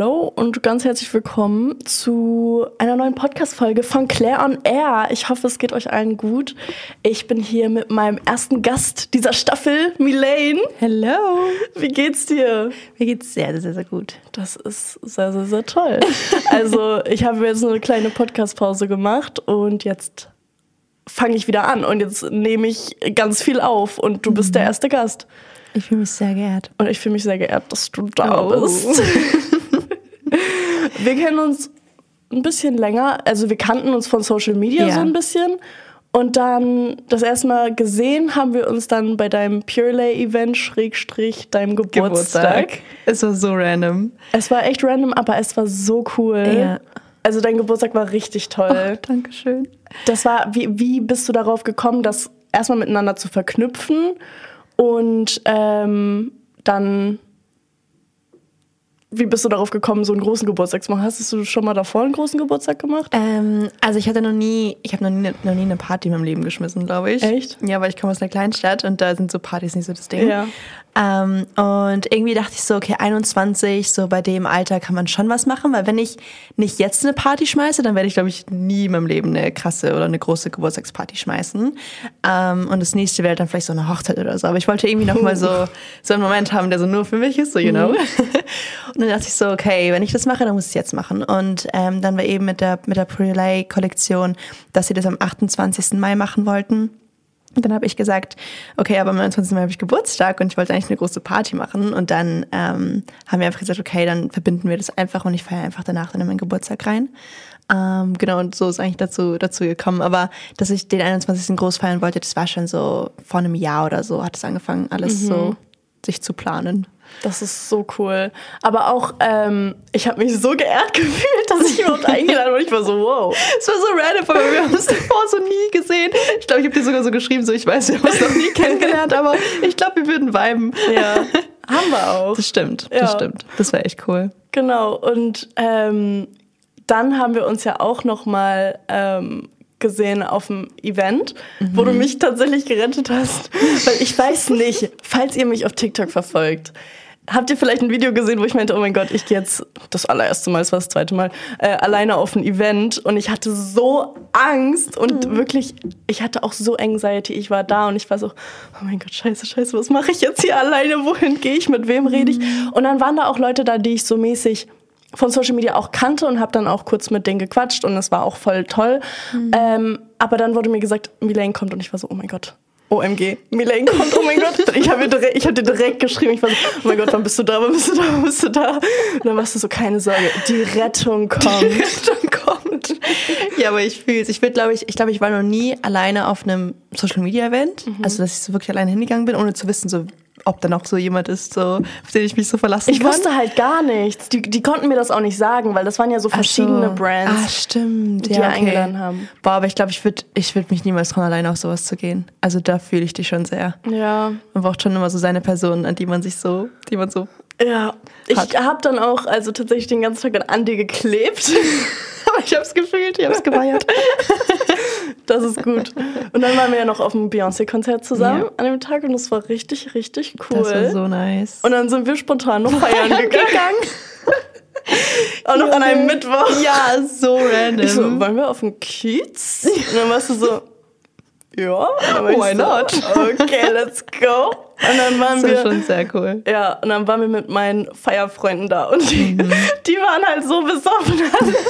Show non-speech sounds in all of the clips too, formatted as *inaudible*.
Hallo und ganz herzlich willkommen zu einer neuen Podcast-Folge von Claire on Air. Ich hoffe, es geht euch allen gut. Ich bin hier mit meinem ersten Gast dieser Staffel, Milane. Hello. Wie geht's dir? Mir geht's sehr, sehr, sehr gut. Das ist sehr, sehr, sehr toll. *laughs* Also, ich habe jetzt eine kleine Podcast-Pause gemacht und jetzt fange ich wieder an und jetzt nehme ich ganz viel auf und du bist der erste Gast. Ich fühle mich sehr geehrt. Und ich fühle mich sehr geehrt, dass du da Oh. bist. *laughs* *laughs* wir kennen uns ein bisschen länger, also wir kannten uns von Social Media Ja. so ein bisschen. Und dann das erste Mal gesehen haben wir uns dann bei deinem Purelay-Event, Schrägstrich, deinem Geburtstag. Es war so random. Es war echt random, aber es war so cool. Ja. Also dein Geburtstag war richtig toll. Dankeschön. Das war, wie, wie bist du darauf gekommen, das erstmal miteinander zu verknüpfen und ähm, dann, wie bist du darauf gekommen, so einen großen Geburtstag zu machen? Hast du schon mal davor einen großen Geburtstag gemacht? Ähm, also ich hatte noch nie, ich habe noch nie, noch nie eine Party in meinem Leben geschmissen, glaube ich. Echt? Ja, weil ich komme aus einer kleinen Stadt und da sind so Partys nicht so das Ding. Ja. Ähm, und irgendwie dachte ich so, okay, 21, so bei dem Alter kann man schon was machen, weil wenn ich nicht jetzt eine Party schmeiße, dann werde ich, glaube ich, nie in meinem Leben eine krasse oder eine große Geburtstagsparty schmeißen. Ähm, und das nächste wäre dann vielleicht so eine Hochzeit oder so. Aber ich wollte irgendwie noch mal so, so einen Moment haben, der so nur für mich ist, so, you know. *laughs* und dann dachte ich so, okay, wenn ich das mache, dann muss ich es jetzt machen. Und ähm, dann war eben mit der, mit der Prelay-Kollektion, dass sie das am 28. Mai machen wollten. Und dann habe ich gesagt, okay, aber am 29. Mai habe ich Geburtstag und ich wollte eigentlich eine große Party machen. Und dann ähm, haben wir einfach gesagt, okay, dann verbinden wir das einfach und ich feiere einfach danach dann in meinen Geburtstag rein. Ähm, genau, und so ist eigentlich dazu, dazu gekommen. Aber dass ich den 21. groß feiern wollte, das war schon so vor einem Jahr oder so, hat es angefangen, alles so sich zu planen. Das ist so cool. Aber auch, ähm, ich habe mich so geehrt *laughs* gefühlt, dass ich überhaupt *laughs* eingeladen wurde. Ich war so, wow. Es war so random, weil wir haben uns davor so nie gesehen. Ich glaube, ich habe dir sogar so geschrieben, so ich weiß, wir haben uns noch nie kennengelernt, aber ich glaube, wir würden viben. Ja, haben wir auch. Das stimmt, Ja. das stimmt. Das wäre echt cool. Genau, und ähm, dann haben wir uns ja auch noch mal ähm, gesehen auf dem Event, wo du mich tatsächlich gerettet hast. *laughs* Weil ich weiß nicht, falls ihr mich auf TikTok verfolgt, habt ihr vielleicht ein Video gesehen, wo ich meinte, oh mein Gott, ich gehe jetzt das allererste Mal, es war das zweite Mal, äh, alleine auf ein Event und ich hatte so Angst und wirklich, ich hatte auch so Anxiety. Ich war da und ich war so, oh mein Gott, scheiße, scheiße, was mache ich jetzt hier alleine? Wohin gehe ich? Mit wem rede ich? Und dann waren da auch Leute da, die ich so mäßig von Social Media auch kannte und habe dann auch kurz mit denen gequatscht und es war auch voll toll. Ähm, aber dann wurde mir gesagt, Milane kommt und ich war so, oh mein Gott. OMG, Milane kommt, oh mein Gott. *laughs* Ich habe dir, hab dir direkt geschrieben, ich war so, oh mein Gott, wann bist du da, wann bist du da, wann bist du da? Und dann warst du so, keine Sorge, die Rettung kommt. Dann kommt. Ja, aber ich fühle es. Ich würde, glaube ich, ich glaube, ich war noch nie alleine auf einem Social Media Event. Also, dass ich so wirklich alleine hingegangen bin, ohne zu wissen, so, ob da noch so jemand ist, so, auf den ich mich so verlassen Ich kann. wusste halt gar nichts. Die, die konnten mir das auch nicht sagen, weil das waren ja so verschiedene so. Brands. Ah, stimmt. die ja, okay. eingeladen haben. Boah, aber ich glaube, ich würde ich würd mich niemals trauen, alleine auf sowas zu gehen. Also da fühle ich dich schon sehr. Ja. Man braucht schon immer so seine Person, an die man sich so, die man so. Ja, ich habe dann auch also tatsächlich den ganzen Tag an dir geklebt. *laughs* *laughs* Ich hab's gefühlt, ich hab's geweiert. *laughs* Das ist gut. Und dann waren wir ja noch auf dem Beyoncé-Konzert zusammen Ja. an dem Tag und das war richtig, richtig cool. Das war so nice. und dann sind wir spontan noch feiern *laughs* gegangen. Auch noch an einem Mittwoch. ja, so random. Ich so, wollen wir auf den Kiez? Und dann warst du so, ja. Ich Why so, not? Okay, let's go. Und dann waren das wir schon sehr cool. Ja, und dann waren wir mit meinen Feierfreunden da und die, Mhm. *laughs* die waren halt so besoffen. *laughs*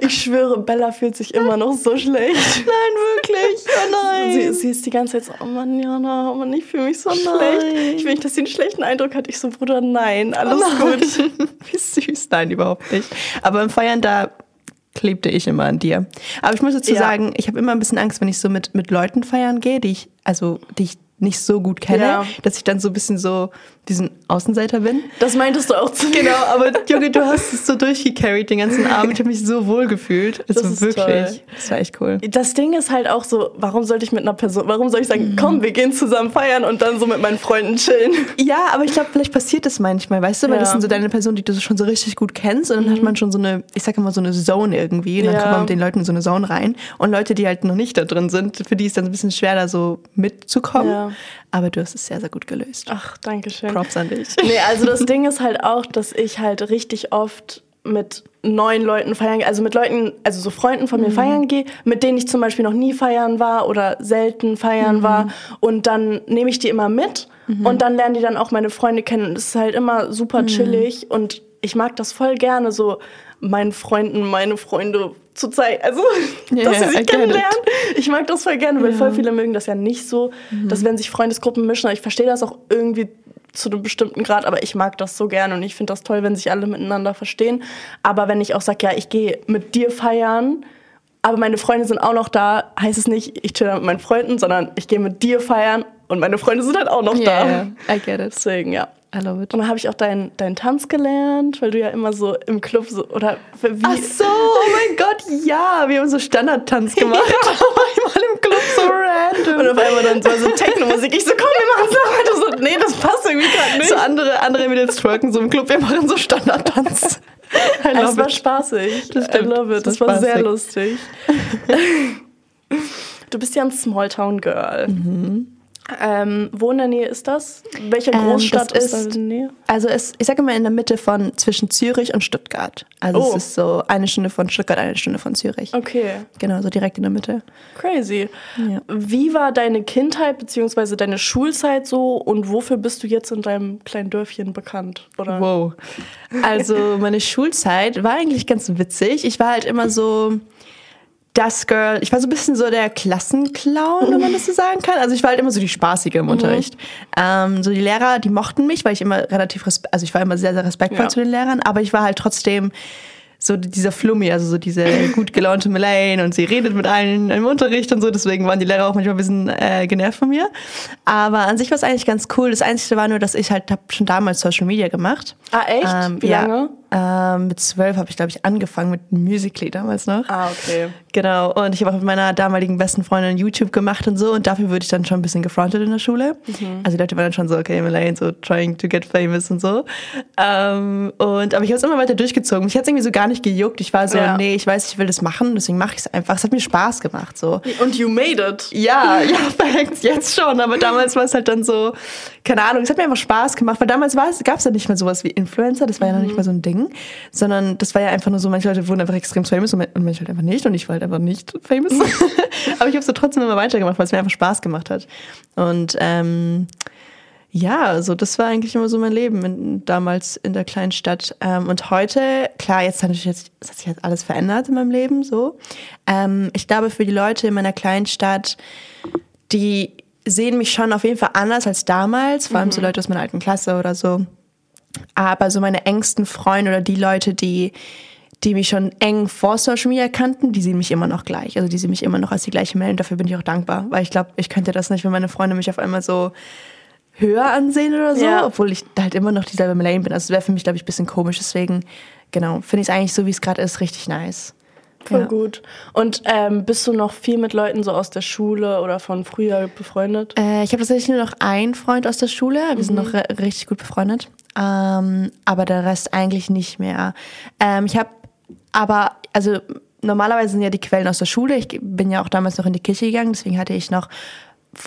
Ich schwöre, Bella fühlt sich immer noch so schlecht. *laughs* Nein, wirklich. Oh nein. Sie, sie ist die ganze Zeit so, oh Mann, Jana, oh Mann, ich fühle mich so schlecht. nein. Ich will nicht, dass sie einen schlechten Eindruck hat. Ich so, Bruder, nein, alles Oh nein. gut. Wie süß. Nein, überhaupt nicht. Aber im Feiern, da klebte ich immer an dir. Aber ich muss dazu Ja. sagen, ich habe immer ein bisschen Angst, wenn ich so mit, mit Leuten feiern gehe, die ich, also die ich nicht so gut kenne, Ja. dass ich dann so ein bisschen so diesen Außenseiter bin. Das meintest du auch zu mir. Genau, aber Junge, du hast es so durchgecarried den ganzen Abend. Ich habe mich so wohl gefühlt. Das Also ist wirklich. toll. Das war echt cool. Das Ding ist halt auch so, warum sollte ich mit einer Person, warum soll ich sagen, komm, wir gehen zusammen feiern und dann so mit meinen Freunden chillen? Ja, aber ich glaube, vielleicht passiert das manchmal, weißt du, weil das Ja. sind so deine Personen, die du schon so richtig gut kennst und dann hat man schon so eine, ich sag immer so eine Zone irgendwie und dann Ja. kommt man mit den Leuten in so eine Zone rein und Leute, die halt noch nicht da drin sind, für die ist dann ein bisschen schwer, da so mitzukommen. Ja. Aber du hast es sehr, sehr gut gelöst. Ach, danke schön. Props an dich. Nee, also das Ding ist halt auch, dass ich halt richtig oft mit neuen Leuten feiern gehe, also mit Leuten, also so Freunden von mir Mhm. feiern gehe, mit denen ich zum Beispiel noch nie feiern war oder selten feiern Mhm. war. Und dann nehme ich die immer mit und dann lernen die dann auch meine Freunde kennen. Und es ist halt immer Mhm. super chillig und ich mag das voll gerne, so meinen Freunden meine Freunde zu zeigen. Also, *laughs* Ja, dass sie sich kennenlernen. Ich mag das voll gerne, weil voll viele mögen das ja nicht so, Mhm. dass wenn sich Freundesgruppen mischen, ich verstehe das auch irgendwie zu einem bestimmten Grad, aber ich mag das so gerne und ich finde das toll, wenn sich alle miteinander verstehen. Aber wenn ich auch sage, ja, ich gehe mit dir feiern, aber meine Freunde sind auch noch da, heißt es nicht, ich chill da mit meinen Freunden, sondern ich gehe mit dir feiern und meine Freunde sind halt auch noch da. Yeah, I get it. Deswegen, ja. I love it. Und dann habe ich auch deinen deinen Tanz gelernt, weil du ja immer so im Club so, oder wie... Ach so, oh mein Gott, ja. Wir haben so Standardtanz *laughs* gemacht. *laughs* Einmal im Club so random. Und auf einmal dann so, so Techno-Musik. Ich so, komm, wir machen es noch weiter. So, nee, das passt irgendwie gerade nicht. So andere, andere jetzt twerken so im Club. Wir machen so Standardtanz. *laughs* I love war it. spaßig. Das I love it. Das Das war sehr lustig. du bist ja ein Smalltown-Girl. Ähm, wo in der Nähe ist das? Welche. Ähm, Großstadt das ist, ist- da in der Nähe? Also es, ich sage immer in der Mitte von zwischen Zürich und Stuttgart. Also Oh. es ist so eine Stunde von Stuttgart, eine Stunde von Zürich. Okay, Genau, so direkt in der Mitte. crazy. Ja. Wie war deine Kindheit bzw. deine Schulzeit so und wofür bist du jetzt in deinem kleinen Dörfchen bekannt? Oder? Wow. Also meine Schulzeit war eigentlich ganz witzig. Ich war halt immer so das Girl. Ich war so ein bisschen so der Klassenclown, wenn man das so sagen kann. Also ich war halt immer so die Spaßige im Unterricht. Ähm, so die Lehrer, die mochten mich, weil ich immer relativ, also ich war immer sehr, sehr respektvoll Ja. zu den Lehrern, aber ich war halt trotzdem so dieser Flummi, also so diese gut gelaunte Melaine und sie redet mit allen im Unterricht und so, deswegen waren die Lehrer auch manchmal ein bisschen äh, genervt von mir. Aber an sich war es eigentlich ganz cool. Das Einzige war nur, dass ich halt hab schon damals Social Media gemacht. Ah, echt? Ähm, Wie ja. lange? Ähm, mit zwölf habe ich, glaube ich, angefangen mit Musically damals noch. Ah, okay. Genau. Und ich habe auch mit meiner damaligen besten Freundin YouTube gemacht und so. Und dafür wurde ich dann schon ein bisschen gefrontet in der Schule. Also die Leute waren dann schon so, okay, Elaine, so trying to get famous und so. Ähm, und, aber ich habe es immer weiter durchgezogen. Mich hat es irgendwie so gar nicht gejuckt. Ich war so, Ja. nee, ich weiß, ich will das machen, deswegen mache ich es einfach. Es hat mir Spaß gemacht. So. Und you made it. Ja, ja, *laughs* jetzt schon. Aber damals war es halt dann so, keine Ahnung, es hat mir einfach Spaß gemacht, weil damals gab es ja nicht mal sowas wie Influencer, das war ja noch nicht mal so ein Ding, sondern das war ja einfach nur so, manche Leute wurden einfach extrem famous und man- und manche halt einfach nicht und ich war halt einfach nicht famous. *laughs* *laughs* Aber ich habe so trotzdem immer weitergemacht, weil es mir einfach Spaß gemacht hat. Und ähm, ja, also das war eigentlich immer so mein Leben in, damals in der kleinen Stadt. Ähm, und heute, klar, jetzt hat, natürlich jetzt, es hat sich jetzt alles verändert in meinem Leben so. Ähm, ich glaube, für die Leute in meiner kleinen Stadt, die sehen mich schon auf jeden Fall anders als damals, vor allem so Leute aus meiner alten Klasse oder so. Aber so meine engsten Freunde oder die Leute, die, die mich schon eng vor Social Media kannten, die sehen mich immer noch gleich. Also die sehen mich immer noch als die gleiche Meldung. Dafür bin ich auch dankbar, weil ich glaube, ich könnte das nicht, wenn meine Freunde mich auf einmal so höher ansehen oder so, Ja. obwohl ich halt immer noch dieselbe Melane bin. Also wäre für mich, glaube ich, ein bisschen komisch. Deswegen, genau, finde ich es eigentlich so, wie es gerade ist, richtig nice. Voll Ja. gut. Und ähm, bist du noch viel mit Leuten so aus der Schule oder von früher befreundet? Äh, ich habe tatsächlich nur noch einen Freund aus der Schule. Wir sind noch richtig gut befreundet. Ähm, aber der Rest eigentlich nicht mehr. Ähm, ich habe aber, also normalerweise sind ja die Quellen aus der Schule. Ich bin ja auch damals noch in die Kirche gegangen, deswegen hatte ich noch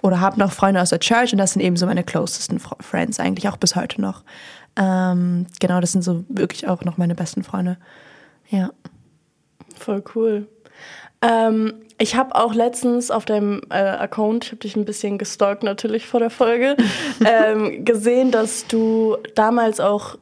oder habe noch Freunde aus der Church und das sind eben so meine closesten Fr- Friends eigentlich auch bis heute noch. Ähm, genau, das sind so wirklich auch noch meine besten Freunde. Ja. Voll cool. Ähm, ich habe auch letztens auf deinem äh, Account, ich habe dich ein bisschen gestalkt natürlich vor der Folge, *laughs* ähm, gesehen, dass du damals auch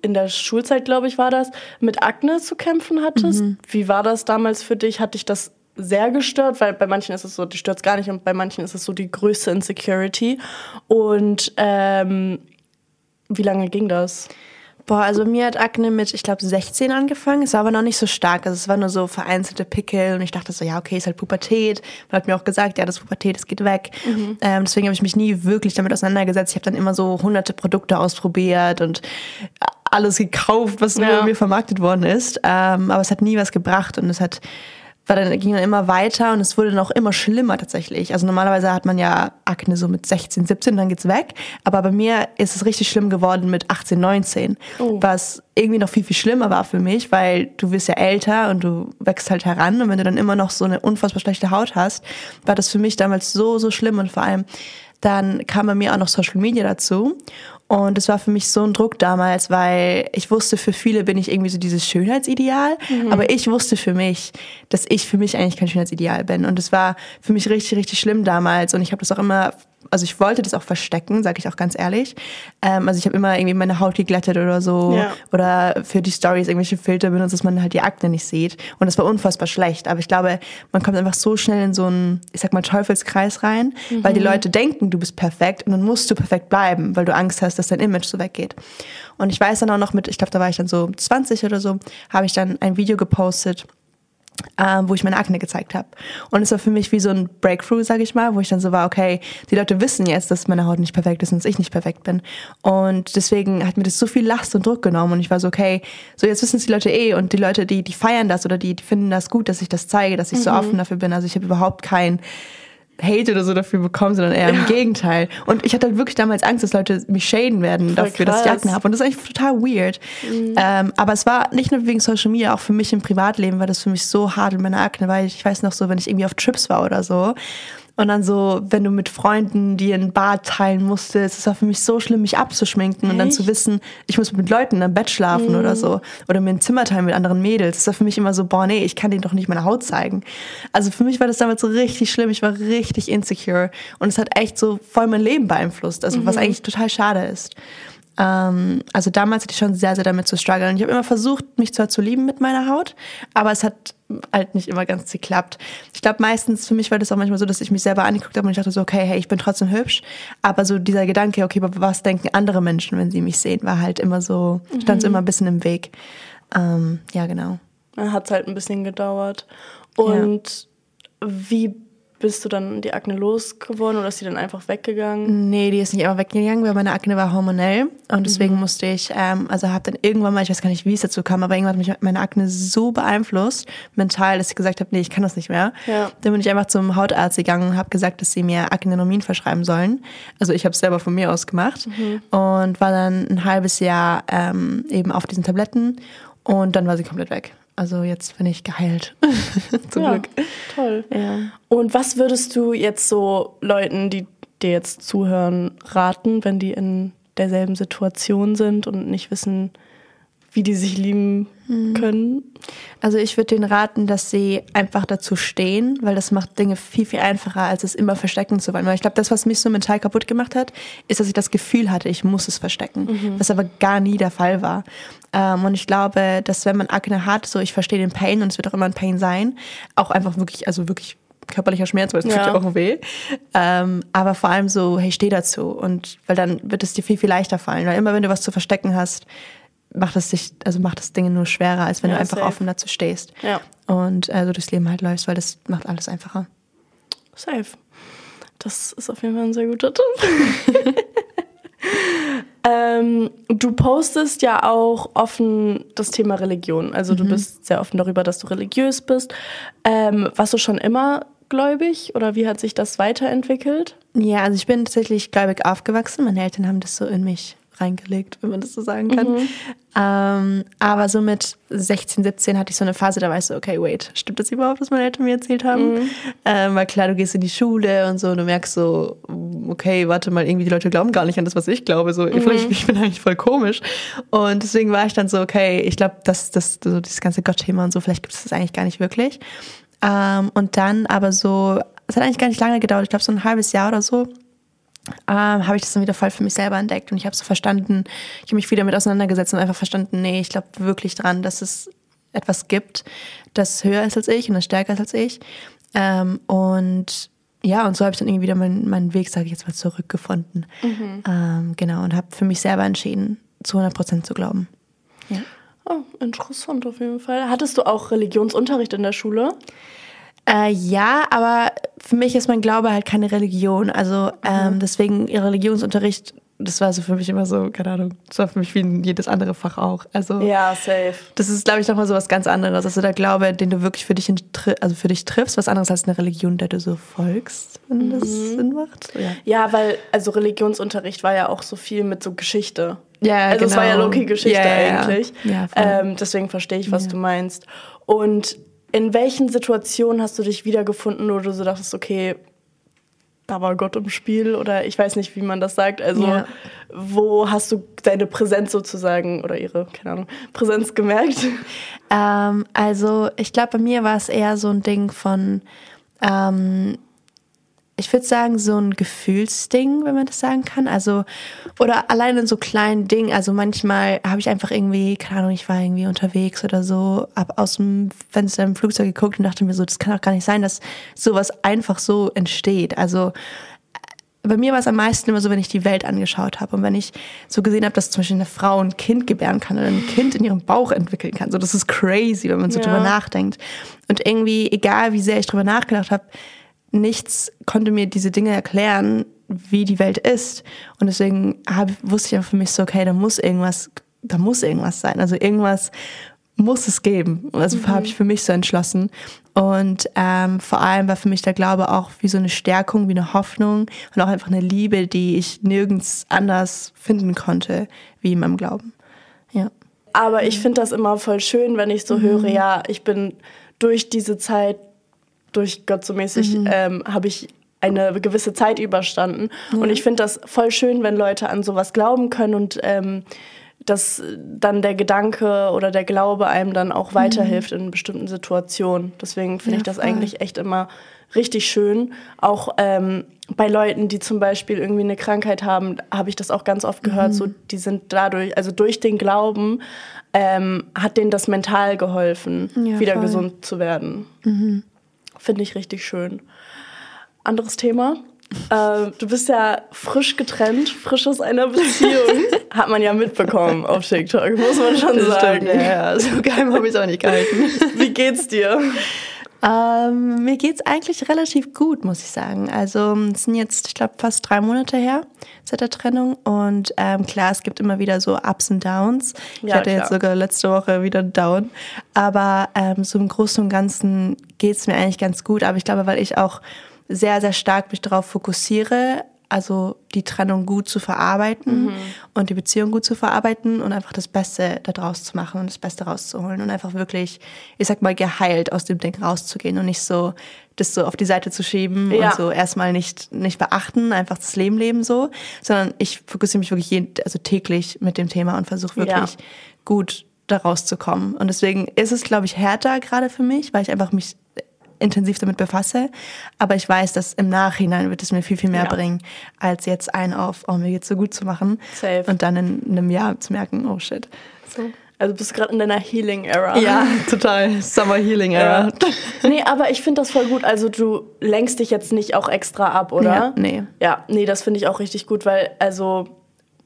in der Schulzeit, glaube ich, war das, mit Akne zu kämpfen hattest. Wie war das damals für dich? Hat dich das sehr gestört? Weil bei manchen ist es so, die stört gar nicht und bei manchen ist es so die größte Insecurity. Und ähm, wie lange ging das? Boah, also mir hat Akne mit, ich glaube, 16 angefangen. Es war aber noch nicht so stark. Also es war nur so vereinzelte Pickel und ich dachte so, ja, okay, ist halt Pubertät. Man hat mir auch gesagt, ja, das Pubertät, das geht weg. Ähm, deswegen habe ich mich nie wirklich damit auseinandergesetzt. Ich habe dann immer so hunderte Produkte ausprobiert und alles gekauft, was Ja. mir vermarktet worden ist. Ähm, aber es hat nie was gebracht und es hat war dann, ging dann immer weiter und es wurde dann auch immer schlimmer tatsächlich. Also normalerweise hat man ja Akne so mit 16, 17, dann geht's weg. Aber bei mir ist es richtig schlimm geworden mit 18, 19. Oh. Was irgendwie noch viel, viel schlimmer war für mich, weil du wirst ja älter und du wächst halt heran und wenn du dann immer noch so eine unfassbar schlechte Haut hast, war das für mich damals so, so schlimm und vor allem dann kam bei mir auch noch Social Media dazu. Und es war für mich so ein Druck damals, weil ich wusste, für viele bin ich irgendwie so dieses Schönheitsideal. Mhm. Aber ich wusste für mich, dass ich für mich eigentlich kein Schönheitsideal bin. Und es war für mich richtig, richtig schlimm damals. Und ich habe das auch immer also ich wollte das auch verstecken, sage ich auch ganz ehrlich. Ähm, also ich habe immer irgendwie meine Haut geglättet oder so ja. oder für die Stories irgendwelche Filter benutzt, dass man halt die Akne nicht sieht. Und das war unfassbar schlecht. Aber ich glaube, man kommt einfach so schnell in so einen, ich sag mal, Teufelskreis rein, mhm. weil die Leute denken, du bist perfekt und dann musst du perfekt bleiben, weil du Angst hast, dass dein Image so weggeht. Und ich weiß dann auch noch mit, ich glaube, da war ich dann so 20 oder so, habe ich dann ein Video gepostet äh, wo ich meine Akne gezeigt habe. Und es war für mich wie so ein Breakthrough, sage ich mal, wo ich dann so war, okay, die Leute wissen jetzt, dass meine Haut nicht perfekt ist und dass ich nicht perfekt bin. Und deswegen hat mir das so viel Last und Druck genommen und ich war so, okay, so jetzt wissen es die Leute eh und die Leute, die, die feiern das oder die, die finden das gut, dass ich das zeige, dass ich mhm. so offen dafür bin. Also ich habe überhaupt kein Hate oder so dafür bekommen, sondern eher im Gegenteil. Und ich hatte halt wirklich damals Angst, dass Leute mich schäden werden Voll dafür, krass. dass ich Akne habe. Und das ist eigentlich total weird. Mhm. Ähm, aber es war nicht nur wegen Social Media, auch für mich im Privatleben war das für mich so hart in meiner Akne, weil ich, ich weiß noch so, wenn ich irgendwie auf Trips war oder so und dann so, wenn du mit Freunden dir ein Bad teilen musstest, es war für mich so schlimm, mich abzuschminken Echt? und dann zu wissen, ich muss mit Leuten im Bett schlafen mhm. oder so. Oder mir ein Zimmer teilen mit anderen Mädels. Das war für mich immer so, boah, nee, ich kann denen doch nicht meine Haut zeigen. Also für mich war das damals so richtig schlimm. Ich war richtig insecure. Und es hat echt so voll mein Leben beeinflusst. Also mhm. was eigentlich total schade ist. Ähm, also damals hatte ich schon sehr, sehr damit zu strugglen. Ich habe immer versucht, mich zwar zu lieben mit meiner Haut, aber es hat halt nicht immer ganz geklappt. Ich glaube, meistens, für mich war das auch manchmal so, dass ich mich selber angeguckt habe und ich dachte so, okay, hey, ich bin trotzdem hübsch. Aber so dieser Gedanke, okay, aber was denken andere Menschen, wenn sie mich sehen, war halt immer so, stand mhm. immer ein bisschen im Weg. Ähm, ja, genau. Hat es halt ein bisschen gedauert. Und ja. wie bist du dann die Akne losgeworden oder ist die dann einfach weggegangen? Nee, die ist nicht einfach weggegangen, weil meine Akne war hormonell und deswegen mhm. musste ich, ähm, also habe dann irgendwann mal, ich weiß gar nicht, wie es dazu kam, aber irgendwann hat mich meine Akne so beeinflusst, mental, dass ich gesagt habe, nee, ich kann das nicht mehr. Ja. Dann bin ich einfach zum Hautarzt gegangen und habe gesagt, dass sie mir Aknenomin verschreiben sollen. Also ich habe es selber von mir aus gemacht mhm. und war dann ein halbes Jahr ähm, eben auf diesen Tabletten und dann war sie komplett weg. Also jetzt bin ich geheilt. *laughs* Zum ja, Glück. Toll. Ja. Und was würdest du jetzt so Leuten, die dir jetzt zuhören, raten, wenn die in derselben Situation sind und nicht wissen, wie die sich lieben mhm. können? Also ich würde denen raten, dass sie einfach dazu stehen, weil das macht Dinge viel, viel einfacher, als es immer verstecken zu wollen. Weil ich glaube, das, was mich so mental kaputt gemacht hat, ist, dass ich das Gefühl hatte, ich muss es verstecken. Mhm. Was aber gar nie der Fall war. Ähm, und ich glaube, dass wenn man Akne hat, so ich verstehe den Pain und es wird auch immer ein Pain sein, auch einfach wirklich, also wirklich körperlicher Schmerz, weil es ja. tut ja auch weh. Ähm, aber vor allem so, hey, steh dazu. Und weil dann wird es dir viel, viel leichter fallen. Weil immer wenn du was zu verstecken hast, macht es dich, also macht das Dinge nur schwerer, als wenn ja, du einfach safe. offen dazu stehst. Ja. Und äh, so durchs Leben halt läufst, weil das macht alles einfacher. Safe. Das ist auf jeden Fall ein sehr guter Tipp. *laughs* ähm, du postest ja auch offen das Thema Religion. Also du mhm. bist sehr offen darüber, dass du religiös bist. Ähm, warst du schon immer gläubig oder wie hat sich das weiterentwickelt? Ja, also ich bin tatsächlich gläubig aufgewachsen. Meine Eltern haben das so in mich reingelegt, wenn man das so sagen kann. Mhm. Ähm, aber so mit 16, 17 hatte ich so eine Phase, da war ich so, okay, wait, stimmt das überhaupt, was meine Eltern mir erzählt haben? Mhm. Ähm, weil klar, du gehst in die Schule und so und du merkst so, okay, warte mal, irgendwie die Leute glauben gar nicht an das, was ich glaube. So, mhm. vielleicht ich bin eigentlich voll komisch. Und deswegen war ich dann so, okay, ich glaube, dass das, so dieses ganze Gott-Thema und so, vielleicht gibt es das eigentlich gar nicht wirklich. Ähm, und dann aber so, es hat eigentlich gar nicht lange gedauert, ich glaube so ein halbes Jahr oder so, ähm, habe ich das dann wieder voll für mich selber entdeckt und ich habe so verstanden, ich habe mich wieder mit auseinandergesetzt und einfach verstanden, nee, ich glaube wirklich dran, dass es etwas gibt, das höher ist als ich und das stärker ist als ich. Ähm, und ja, und so habe ich dann irgendwie wieder meinen, meinen Weg, sage ich jetzt mal, zurückgefunden. Mhm. Ähm, genau, und habe für mich selber entschieden, zu 100 Prozent zu glauben. Ja. Oh, interessant auf jeden Fall. Hattest du auch Religionsunterricht in der Schule? Äh, ja, aber für mich ist mein Glaube halt keine Religion. Also ähm, mhm. deswegen Religionsunterricht, das war so für mich immer so, keine Ahnung, das war für mich wie jedes andere Fach auch. Also ja, safe. Das ist, glaube ich, nochmal so was ganz anderes. Also der Glaube, den du wirklich für dich, also für dich triffst, was anderes als eine Religion, der du so folgst, wenn das mhm. Sinn macht. Ja. ja, weil also Religionsunterricht war ja auch so viel mit so Geschichte. Ja, also genau. es war ja genau. Loki-Geschichte ja, eigentlich. Ja, ähm, deswegen verstehe ich, was du meinst. Und in welchen Situationen hast du dich wiedergefunden, wo du so dachtest, okay, da war Gott im Spiel oder ich weiß nicht, wie man das sagt. Also Ja. wo hast du deine Präsenz sozusagen oder ihre, keine Ahnung, Präsenz gemerkt? Ähm, also ich glaube, bei mir war es eher so ein Ding von, ähm, ich würde sagen, so ein Gefühlsding, wenn man das sagen kann. Also, oder allein in so kleinen Dingen. Also manchmal habe ich einfach irgendwie, keine Ahnung, ich war irgendwie unterwegs oder so, habe aus dem Fenster im Flugzeug geguckt und dachte mir so, das kann doch gar nicht sein, dass sowas einfach so entsteht. Also bei mir war es am meisten immer so, wenn ich die Welt angeschaut habe und wenn ich so gesehen habe, dass zum Beispiel eine Frau ein Kind gebären kann oder ein Kind in ihrem Bauch entwickeln kann. So, das ist crazy, wenn man so Ja. drüber nachdenkt. Und irgendwie, egal wie sehr ich drüber nachgedacht habe, nichts konnte mir diese Dinge erklären, wie die Welt ist. Und deswegen hab, wusste ich einfach für mich so, okay, da muss irgendwas, da muss irgendwas sein. Also irgendwas muss es geben. Also habe ich für mich so entschlossen. Und ähm, vor allem war für mich der Glaube auch wie so eine Stärkung, wie eine Hoffnung und auch einfach eine Liebe, die ich nirgends anders finden konnte, wie in meinem Glauben. Ja. Aber ich finde das immer voll schön, wenn ich so höre, ja, ich bin durch diese Zeit, durch Gott so mäßig, ähm, habe ich eine gewisse Zeit überstanden. Und ich finde das voll schön, wenn Leute an sowas glauben können und ähm, dass dann der Gedanke oder der Glaube einem dann auch weiterhilft in bestimmten Situationen. Deswegen finde Ja, ich das voll. eigentlich echt immer richtig schön. Auch ähm, bei Leuten, die zum Beispiel irgendwie eine Krankheit haben, habe ich das auch ganz oft gehört. So, die sind dadurch, also durch den Glauben, ähm, hat denen das mental geholfen, Ja, wieder voll. gesund zu werden. Finde ich richtig schön. Anderes Thema. Äh, du bist ja frisch getrennt, frisch aus einer Beziehung. *laughs* Hat man ja mitbekommen auf TikTok, muss man schon sagen. ja, ja, so geheim habe ich es auch nicht gehalten. Wie geht's dir? Ähm, mir geht's eigentlich relativ gut, muss ich sagen. Also es sind jetzt, ich glaube, fast drei Monate her seit der Trennung. Und ähm, klar, es gibt immer wieder so Ups und Downs. Ich Ja, hatte jetzt klar. sogar letzte Woche wieder einen Down. Aber ähm, so im Großen und Ganzen geht's mir eigentlich ganz gut. Aber ich glaube, weil ich auch sehr, sehr stark mich darauf fokussiere, also die Trennung gut zu verarbeiten und die Beziehung gut zu verarbeiten und einfach das Beste daraus zu machen und das Beste rauszuholen und einfach wirklich, ich sag mal, geheilt aus dem Ding rauszugehen und nicht so das so auf die Seite zu schieben Ja. und so erstmal nicht, nicht beachten, einfach das Leben leben so, sondern ich fokussiere mich wirklich jeden, also täglich mit dem Thema und versuche wirklich Ja. gut da rauszukommen. Und deswegen ist es, glaube ich, härter gerade für mich, weil ich einfach mich intensiv damit befasse. Aber ich weiß, dass im Nachhinein wird es mir viel, viel mehr Ja. bringen, als jetzt einen auf, oh, mir geht's so gut zu machen. Safe. Und dann in einem Jahr zu merken, oh shit. So. Also bist du gerade in deiner Healing-Era. Ja, *laughs* total. Summer Healing Ja. Era. Nee, aber ich finde das voll gut. Also du lenkst dich jetzt nicht auch extra ab, oder? Ja, nee. Ja, nee, das finde ich auch richtig gut, weil also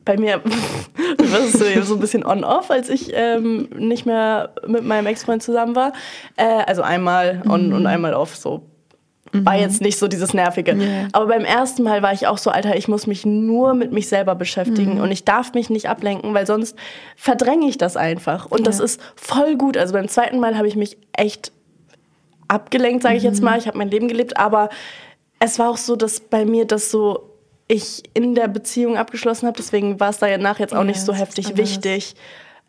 bei mir *laughs* war es so, ein bisschen on-off, als ich ähm, nicht mehr mit meinem Ex-Freund zusammen war. Äh, also einmal on und einmal off, so. War jetzt nicht so dieses Nervige. Ja. Aber beim ersten Mal war ich auch so, Alter, ich muss mich nur mit mich selber beschäftigen und ich darf mich nicht ablenken, weil sonst verdränge ich das einfach. Und das Ja. ist voll gut. Also beim zweiten Mal habe ich mich echt abgelenkt, sage ich jetzt mal. Ich habe mein Leben gelebt, aber es war auch so, dass bei mir das so ich in der Beziehung abgeschlossen habe. Deswegen war es da danach jetzt auch Ja, nicht so heftig wichtig,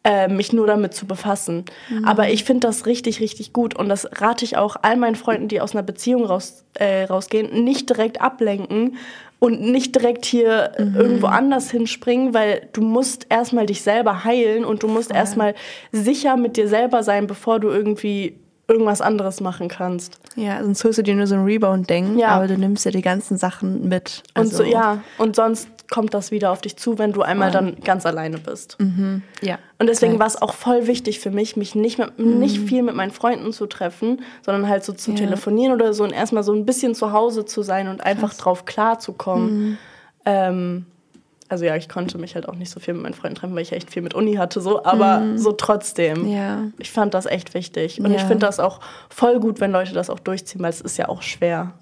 äh, mich nur damit zu befassen. Aber ich finde das richtig, richtig gut und das rate ich auch all meinen Freunden, die aus einer Beziehung raus, äh, rausgehen, nicht direkt ablenken und nicht direkt hier irgendwo anders hinspringen, weil du musst erstmal dich selber heilen und du musst erstmal sicher mit dir selber sein, bevor du irgendwie irgendwas anderes machen kannst. Ja, sonst holst du dir nur so ein Rebound-Ding, Ja. aber du nimmst ja die ganzen Sachen mit. Und Also, so, ja, und sonst kommt das wieder auf dich zu, wenn du einmal Voll. dann ganz alleine bist. ja. Und deswegen war es auch voll wichtig für mich, mich nicht, mit, nicht viel mit meinen Freunden zu treffen, sondern halt so zu Mhm. Ja. telefonieren oder so und erstmal so ein bisschen zu Hause zu sein und einfach drauf klarzukommen. Mhm. Ähm, also ja, ich konnte mich halt auch nicht so viel mit meinen Freunden treffen, weil ich echt viel mit Uni hatte, so, aber so trotzdem. Mhm. Ja. Ich fand das echt wichtig. Und ich Ja. finde das auch voll gut, wenn Leute das auch durchziehen, weil es ist ja auch schwer.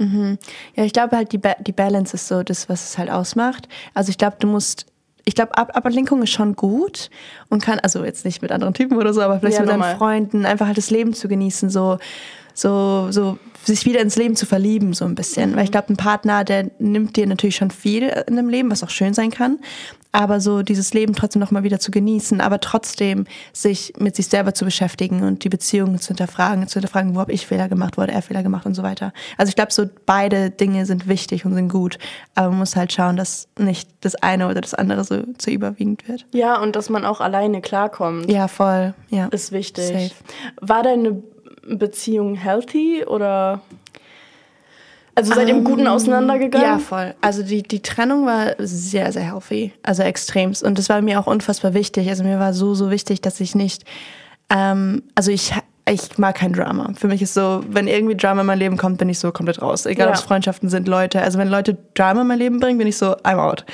Ja, ich glaube halt, die, ba die Balance ist so das, was es halt ausmacht. Also ich glaube, du musst, ich glaube, Ab Ablenkung ist schon gut und kann, also jetzt nicht mit anderen Typen oder so, aber vielleicht Ja, mit deinen normal. Freunden, einfach halt das Leben zu genießen, so so, so sich wieder ins Leben zu verlieben, so ein bisschen. Weil ich glaube, ein Partner, der nimmt dir natürlich schon viel in dem Leben, was auch schön sein kann. Aber so dieses Leben trotzdem nochmal wieder zu genießen, aber trotzdem sich mit sich selber zu beschäftigen und die Beziehungen zu hinterfragen, zu hinterfragen, wo habe ich Fehler gemacht, wo hat er Fehler gemacht und so weiter. Also ich glaube, so beide Dinge sind wichtig und sind gut. Aber man muss halt schauen, dass nicht das eine oder das andere so zu überwiegend wird. Ja, und dass man auch alleine klarkommt. Ja, voll. Ja. Ist wichtig. Safe. War deine Beziehung healthy oder? Also seid ihr im Guten ähm, auseinandergegangen? Ja, voll. Also die, die Trennung war sehr, sehr healthy. Also extremst. Und das war mir auch unfassbar wichtig. Also mir war so, so wichtig, dass ich nicht. Ähm, also ich ich mag kein Drama. Für mich ist so, wenn irgendwie Drama in mein Leben kommt, bin ich so komplett raus. Egal, ja. ob es Freundschaften sind, Leute. Also wenn Leute Drama in mein Leben bringen, bin ich so, I'm out.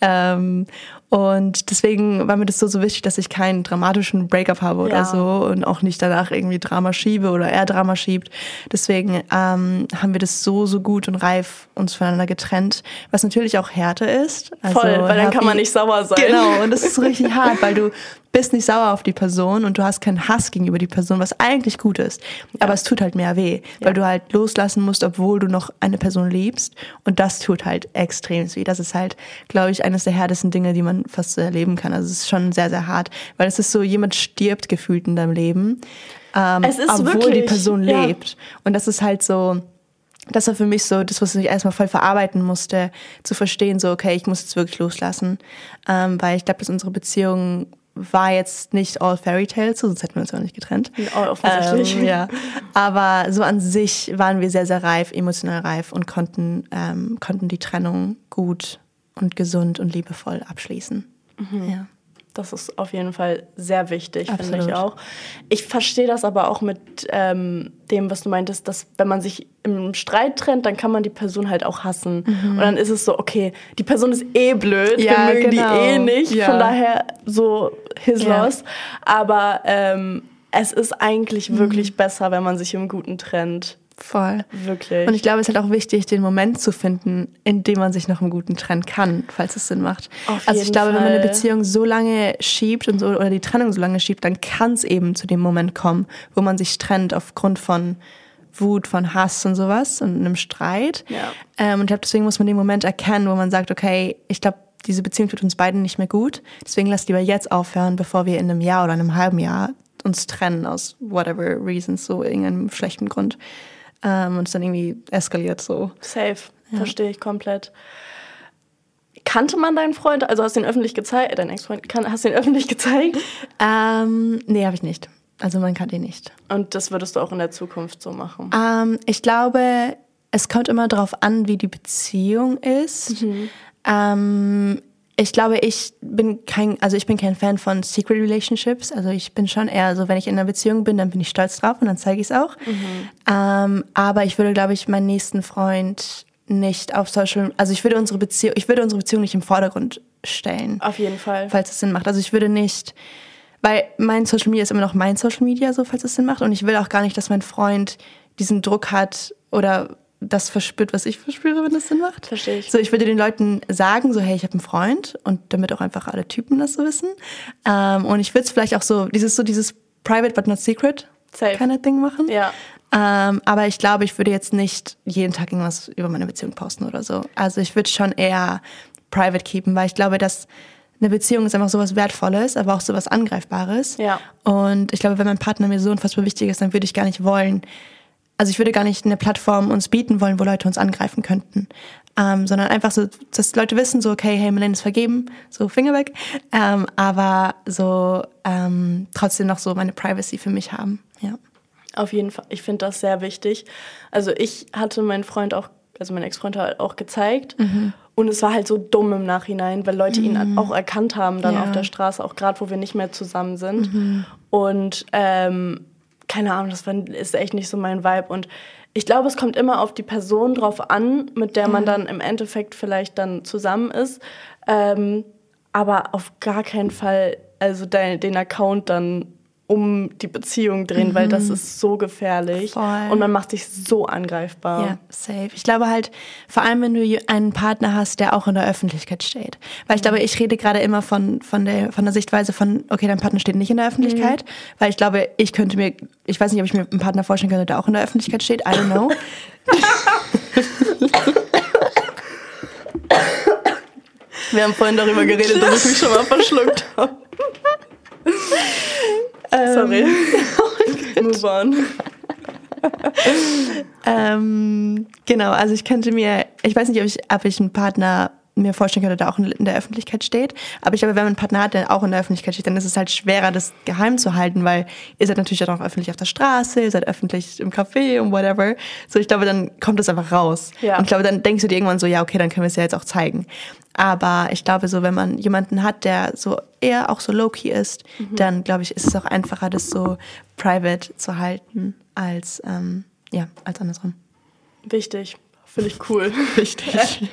Ähm, und deswegen war mir das so, so wichtig, dass ich keinen dramatischen Breakup habe oder ja. so und auch nicht danach irgendwie Drama schiebe oder er Drama schiebt. Deswegen ähm, haben wir das so, so gut und reif uns voneinander getrennt, was natürlich auch härter ist. Also Voll, weil dann kann man nicht sauer sein. Genau, und das ist *laughs* richtig hart, weil du bist nicht sauer auf die Person und du hast keinen Hass gegenüber die Person, was eigentlich gut ist. Ja. Aber es tut halt mehr weh, weil du halt loslassen musst, obwohl du noch eine Person liebst. Und das tut halt extrem weh. Das ist halt, glaube ich, eines der härtesten Dinge, die man fast so erleben kann. Also es ist schon sehr, sehr hart, weil es ist so, jemand stirbt gefühlt in deinem Leben, ähm, obwohl wirklich, die Person ja. lebt. Und das ist halt so, das war für mich so das, was ich erstmal voll verarbeiten musste, zu verstehen, so, okay, ich muss jetzt wirklich loslassen. Ähm, weil ich glaube, dass unsere Beziehung war jetzt nicht all Fairy Tales, sonst hätten wir uns auch nicht getrennt. Oh, offensichtlich. Ähm, ja. Aber so an sich waren wir sehr, sehr reif, emotional reif und konnten, ähm, konnten die Trennung gut und gesund und liebevoll abschließen. Mhm. Ja. Das ist auf jeden Fall sehr wichtig, finde ich auch. Ich verstehe das aber auch mit ähm, dem, was du meintest, dass wenn man sich im Streit trennt, dann kann man die Person halt auch hassen. Mhm. Und dann ist es so, okay, die Person ist eh blöd, ja, wir mögen genau. die eh nicht, ja. von daher so his ja. loss. Aber ähm, es ist eigentlich mhm. wirklich besser, wenn man sich im Guten trennt. Voll. Wirklich. Und ich glaube, es ist halt auch wichtig, den Moment zu finden, in dem man sich noch einen guten trennen kann, falls es Sinn macht. Auf also ich glaube, Fall. wenn man eine Beziehung so lange schiebt und so, oder die Trennung so lange schiebt, dann kann es eben zu dem Moment kommen, wo man sich trennt aufgrund von Wut, von Hass und sowas und einem Streit. Ja. Ähm, und ich glaube, deswegen muss man den Moment erkennen, wo man sagt, okay, ich glaube, diese Beziehung tut uns beiden nicht mehr gut. Deswegen lass lieber jetzt aufhören, bevor wir in einem Jahr oder einem halben Jahr uns trennen aus whatever reasons, so irgendeinem schlechten Grund ähm, und es dann irgendwie eskaliert so. Safe, ja. verstehe ich komplett. Kannte man deinen Freund? Also hast du ihn öffentlich gezeigt? Dein Ex-Freund, hast du ihn öffentlich gezeigt? Ähm, nee, habe ich nicht. Also man kannte ihn nicht. Und das würdest du auch in der Zukunft so machen? Ähm, ich glaube, es kommt immer darauf an, wie die Beziehung ist. Mhm. Ähm, ich glaube, ich bin kein, also ich bin kein Fan von Secret Relationships. Also ich bin schon eher so, wenn ich in einer Beziehung bin, dann bin ich stolz drauf und dann zeige ich es auch. Mhm. Ähm, aber ich würde, glaube ich, meinen nächsten Freund nicht auf Social, also ich würde unsere Beziehung, ich würde unsere Beziehung nicht im Vordergrund stellen. Auf jeden Fall. Falls es Sinn macht. Also ich würde nicht, weil mein Social Media ist immer noch mein Social Media, so falls es Sinn macht. Und ich will auch gar nicht, dass mein Freund diesen Druck hat oder das verspürt, was ich verspüre, wenn das Sinn macht. Verstehe ich. So, ich würde den Leuten sagen, so, hey, ich habe einen Freund und damit auch einfach alle Typen das so wissen. Ähm, und ich würde es vielleicht auch so, dieses so dieses Private but not secret Safe. kind of Ding machen. Ja. Ähm, aber ich glaube, ich würde jetzt nicht jeden Tag irgendwas über meine Beziehung posten oder so. Also ich würde schon eher private keepen, weil ich glaube, dass eine Beziehung ist einfach sowas Wertvolles, aber auch sowas Angreifbares. Ja. Und ich glaube, wenn mein Partner mir so unfassbar wichtig ist, dann würde ich gar nicht wollen, also ich würde gar nicht eine Plattform uns bieten wollen, wo Leute uns angreifen könnten. Ähm, sondern einfach so, dass Leute wissen, so, okay, hey, Melanie ist vergeben, so Finger weg, ähm, aber so ähm, trotzdem noch so meine Privacy für mich haben, ja. Auf jeden Fall, ich finde das sehr wichtig. Also ich hatte meinen Freund auch, also mein Ex-Freund halt auch gezeigt mhm. und es war halt so dumm im Nachhinein, weil Leute mhm. ihn auch erkannt haben dann ja. auf der Straße, auch gerade wo wir nicht mehr zusammen sind. Mhm. Und ähm, keine Ahnung, das ist echt nicht so mein Vibe. Und ich glaube, es kommt immer auf die Person drauf an, mit der man mhm. dann im Endeffekt vielleicht dann zusammen ist. Ähm, aber auf gar keinen Fall, also den, den Account dann um die Beziehung drehen, weil das ist so gefährlich Mhm. Voll. und man macht sich so angreifbar. Ja, safe. Ich glaube halt, vor allem wenn du einen Partner hast, der auch in der Öffentlichkeit steht. Weil ich glaube, ich rede gerade immer von, von, der, von der Sichtweise von, okay, dein Partner steht nicht in der Öffentlichkeit. Weil ich glaube, ich könnte mir, ich weiß nicht, ob ich mir einen Partner vorstellen könnte, der auch in der Öffentlichkeit steht. I don't know. *laughs* Wir haben vorhin darüber geredet, dass ich mich schon mal verschluckt *laughs* habe. Sorry. *laughs* Move on. ähm, genau, also ich könnte mir, ich weiß nicht, ob ich, ob ich einen Partner mir vorstellen könnte, der auch in der Öffentlichkeit steht. Aber ich glaube, wenn man einen Partner hat, der auch in der Öffentlichkeit steht, dann ist es halt schwerer, das geheim zu halten, weil ihr seid natürlich auch öffentlich auf der Straße, ihr seid öffentlich im Café und whatever. So, ich glaube, dann kommt das einfach raus. Ja. Und ich glaube, dann denkst du dir irgendwann so, ja, okay, dann können wir es ja jetzt auch zeigen. Aber ich glaube, so, wenn man jemanden hat, der so eher auch so low-key ist, dann glaube ich, ist es auch einfacher, das so private zu halten, als, ähm, ja, als andersrum. Wichtig. Finde ich cool. *laughs* Wichtig.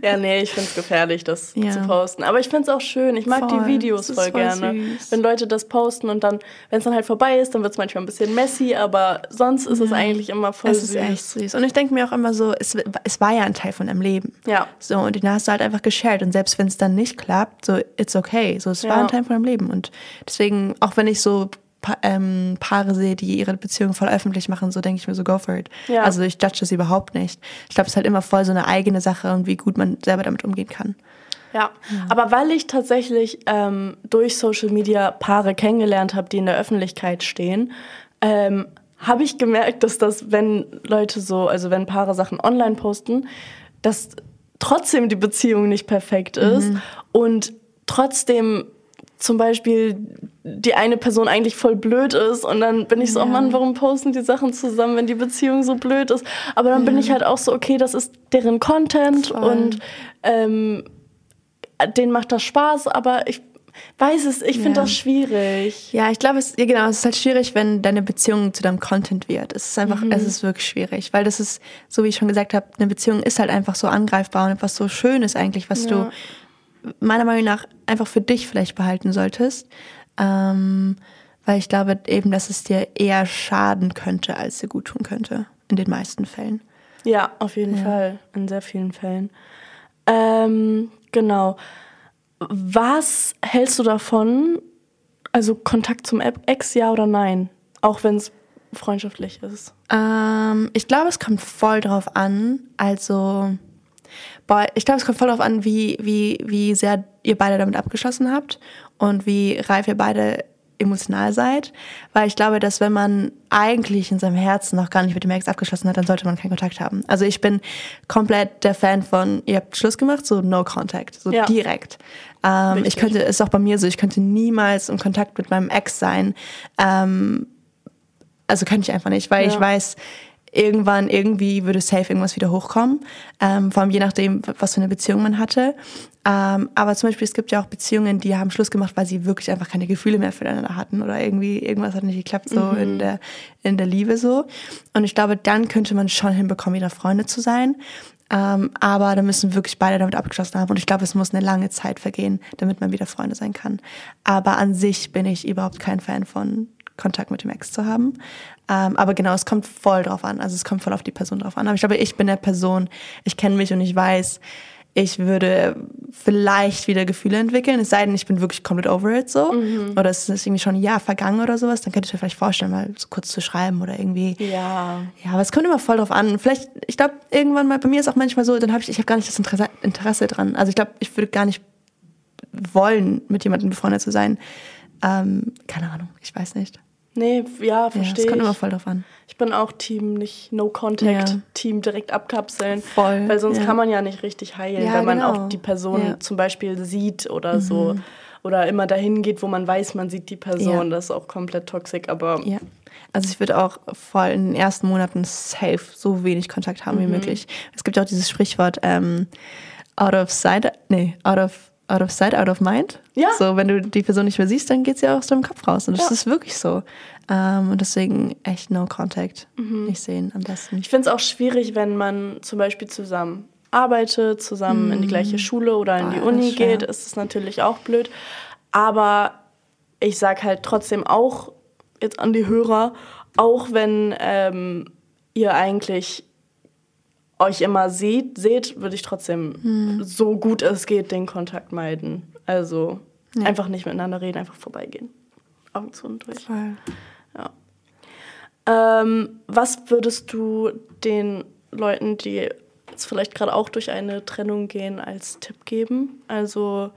Ja, nee, ich finde es gefährlich, das Ja. zu posten. Aber ich finde es auch schön. Ich mag Voll. die Videos voll, voll gerne. süß. Wenn Leute das posten und dann, wenn es dann halt vorbei ist, dann wird es manchmal ein bisschen messy, aber sonst ist es eigentlich immer voll es süß. ist echt süß. Und ich denke mir auch immer so, es, es war ja ein Teil von deinem Leben. Ja. So, und den hast du halt einfach geshared. Und selbst wenn es dann nicht klappt, so, it's okay. So, es war Ja. ein Teil von deinem Leben. Und deswegen, auch wenn ich so Pa- ähm, Paare sehe, die ihre Beziehung voll öffentlich machen, so denke ich mir so, go for it. Ja. Also ich judge das überhaupt nicht. Ich glaube, es ist halt immer voll so eine eigene Sache und wie gut man selber damit umgehen kann. Ja, aber weil ich tatsächlich ähm, durch Social Media Paare kennengelernt habe, die in der Öffentlichkeit stehen, ähm, habe ich gemerkt, dass das, wenn Leute so, also wenn Paare Sachen online posten, dass trotzdem die Beziehung nicht perfekt ist und trotzdem zum Beispiel die eine Person eigentlich voll blöd ist und dann bin ich so, oh Mann, warum posten die Sachen zusammen, wenn die Beziehung so blöd ist? Aber dann bin ich halt auch so, okay, das ist deren Content Voll. und ähm, denen macht das Spaß, aber ich weiß es, ich finde Ja. das schwierig. Ja, ich glaube, es, ja, genau, es ist halt schwierig, wenn deine Beziehung zu deinem Content wird. Es ist einfach, es ist wirklich schwierig, weil das ist, so wie ich schon gesagt habe, eine Beziehung ist halt einfach so angreifbar und etwas so Schönes eigentlich, was Ja. du meiner Meinung nach einfach für dich vielleicht behalten solltest. Ähm, weil ich glaube eben, dass es dir eher schaden könnte, als dir gut tun könnte. In den meisten Fällen. Ja, auf jeden Fall, in sehr vielen Fällen. Ähm, genau. Was hältst du davon? Also Kontakt zum Ex, ja oder nein? Auch wenn es freundschaftlich ist. Ähm, ich glaube, es kommt voll drauf an. Also, boah, ich glaube, es kommt voll drauf an, wie, wie, wie sehr ihr beide damit abgeschlossen habt und wie reif ihr beide emotional seid. Weil ich glaube, dass wenn man eigentlich in seinem Herzen noch gar nicht mit dem Ex abgeschlossen hat, dann sollte man keinen Kontakt haben. Also ich bin komplett der Fan von, ihr habt Schluss gemacht, so no contact, so Ja. direkt. Ähm, ich könnte, ist auch bei mir so, ich könnte niemals im Kontakt mit meinem Ex sein. Ähm, also könnte ich einfach nicht, weil Ja. ich weiß, irgendwann, irgendwie würde safe irgendwas wieder hochkommen. Ähm, vor allem je nachdem, was für eine Beziehung man hatte. Ähm, aber zum Beispiel, es gibt ja auch Beziehungen, die haben Schluss gemacht, weil sie wirklich einfach keine Gefühle mehr füreinander hatten oder irgendwie irgendwas hat nicht geklappt so in der in der Liebe so. Und ich glaube, dann könnte man schon hinbekommen, wieder Freunde zu sein. Ähm, aber da müssen wirklich beide damit abgeschlossen haben. Und ich glaube, es muss eine lange Zeit vergehen, damit man wieder Freunde sein kann. Aber an sich bin ich überhaupt kein Fan von Kontakt mit dem Ex zu haben. Ähm, aber genau, es kommt voll drauf an. Also es kommt voll auf die Person drauf an. Aber ich glaube, ich bin der Person, ich kenne mich und ich weiß, ich würde vielleicht wieder Gefühle entwickeln, es sei denn, ich bin wirklich komplett over it so. Oder es ist irgendwie schon ein Jahr vergangen oder sowas, dann könnte ich mir vielleicht vorstellen, mal so kurz zu schreiben oder irgendwie. Ja. Ja, aber es kommt immer voll drauf an. Vielleicht, ich glaube, irgendwann mal, bei mir ist auch manchmal so, dann habe ich, ich habe gar nicht das Interesse, Interesse dran. Also ich glaube, ich würde gar nicht wollen, mit jemandem befreundet zu sein. Ähm, keine Ahnung, ich weiß nicht. Nee, ja, Ja, verstehe es kommt immer voll drauf an. Ich bin auch Team nicht No Contact, Ja. Team direkt abkapseln. Voll, Weil sonst ja. kann man ja nicht richtig heilen, Ja, wenn man genau. auch die Person Ja. Mhm. zum Beispiel sieht oder so. Oder immer dahin geht, wo man weiß, man sieht die Person. Ja. Das ist auch komplett toxisch, aber Ja. Also ich würde auch voll in den ersten Monaten safe so wenig Kontakt haben wie möglich. Es gibt ja auch dieses Sprichwort ähm, out of sight, nee, out of out of sight, out of mind. Ja. So, wenn du die Person nicht mehr siehst, dann geht sie auch aus deinem Kopf raus. Und das Ja. ist wirklich so. Ähm, und deswegen echt no contact. Nicht sehen am besten. Ich finde es auch schwierig, wenn man zum Beispiel zusammen arbeitet, zusammen in die gleiche Schule oder in Ah, die ja, Uni ist geht, ist es natürlich auch blöd. Aber ich sag halt trotzdem auch jetzt an die Hörer, auch wenn ähm, ihr eigentlich euch immer seht, seht würde ich trotzdem Hm. so gut es geht den Kontakt meiden. Also einfach nicht miteinander reden, einfach vorbeigehen. Augen zu und durch. Voll. Ja. Ähm, was würdest du den Leuten, die jetzt vielleicht gerade auch durch eine Trennung gehen, als Tipp geben? Also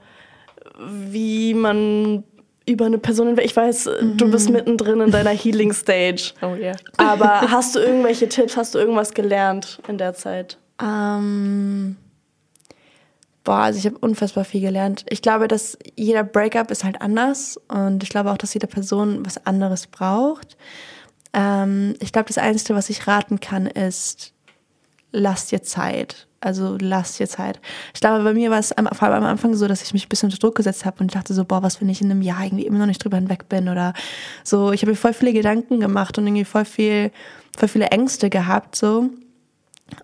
wie man über eine Person hinweg. Ich weiß, du bist mittendrin in deiner *laughs* Healing Stage. Oh ja. Aber *laughs* hast du irgendwelche Tipps? Hast du irgendwas gelernt in der Zeit? Ähm, boah, also ich habe unfassbar viel gelernt. Ich glaube, dass jeder Breakup ist halt anders und ich glaube auch, dass jede Person was anderes braucht. Ähm, ich glaube, das Einzige, was ich raten kann, ist, lass dir Zeit. Also lass dir Zeit. Ich glaube, bei mir war es vor allem am Anfang so, dass ich mich ein bisschen unter Druck gesetzt habe und dachte so, boah, was, wenn ich in einem Jahr irgendwie immer noch nicht drüber hinweg bin oder so. Ich habe mir voll viele Gedanken gemacht und irgendwie voll viel, voll viele Ängste gehabt, so.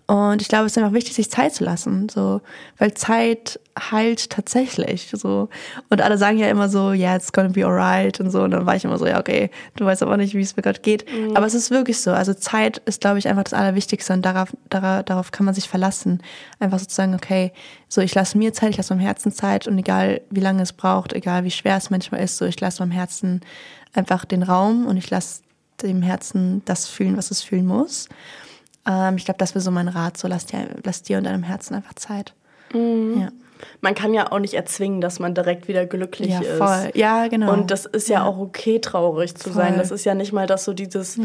Und ich glaube, es ist einfach wichtig, sich Zeit zu lassen, so, weil Zeit heilt tatsächlich, so. Und alle sagen ja immer so, yeah, it's gonna be alright und so. Und dann war ich immer so, ja, okay, du weißt aber nicht, wie es mir gerade geht. Aber es ist wirklich so. Also Zeit ist, glaube ich, einfach das Allerwichtigste und darauf, darauf, darauf kann man sich verlassen. Einfach sozusagen, okay, so, ich lasse mir Zeit, ich lasse meinem Herzen Zeit und egal, wie lange es braucht, egal, wie schwer es manchmal ist, so, ich lasse meinem Herzen einfach den Raum und ich lasse dem Herzen das fühlen, was es fühlen muss. Ähm, ich glaube, das wäre so mein Rat. So, lass dir, lass dir und deinem Herzen einfach Zeit. Ja. Man kann ja auch nicht erzwingen, dass man direkt wieder glücklich ja, ist. voll. Ja, genau. Und das ist ja, auch okay, traurig zu sein. Voll. Das ist ja nicht mal das so dieses.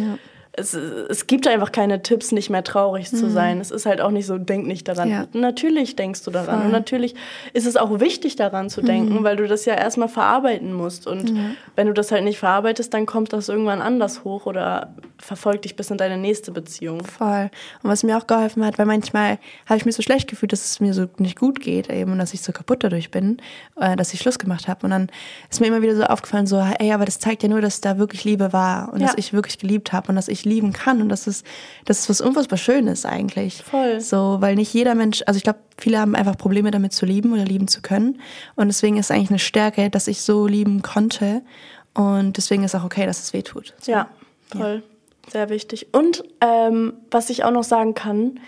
Es, es gibt einfach keine Tipps, nicht mehr traurig zu sein. Es ist halt auch nicht so, denk nicht daran. Mhm. Ja. Natürlich denkst du daran. Voll. Mhm. Und natürlich ist es auch wichtig, daran zu denken, weil du das ja erstmal verarbeiten musst. Und wenn du das halt nicht verarbeitest, dann kommt das irgendwann anders hoch oder verfolgt dich bis in deine nächste Beziehung. Voll. Und was mir auch geholfen hat, weil manchmal habe ich mich so schlecht gefühlt, dass es mir so nicht gut geht eben und dass ich so kaputt dadurch bin, äh, dass ich Schluss gemacht habe. Und dann ist mir immer wieder so aufgefallen, so, ey, aber das zeigt ja nur, dass da wirklich Liebe war und Ja. dass ich wirklich geliebt habe und dass ich lieben kann und dass es, dass es was unfassbar Schönes eigentlich. Voll. So, weil nicht jeder Mensch, also ich glaube, viele haben einfach Probleme damit zu lieben oder lieben zu können. Und deswegen ist eigentlich eine Stärke, dass ich so lieben konnte. Und deswegen ist auch okay, dass es weh tut. So. Ja, voll. Sehr wichtig. Und ähm, was ich auch noch sagen kann,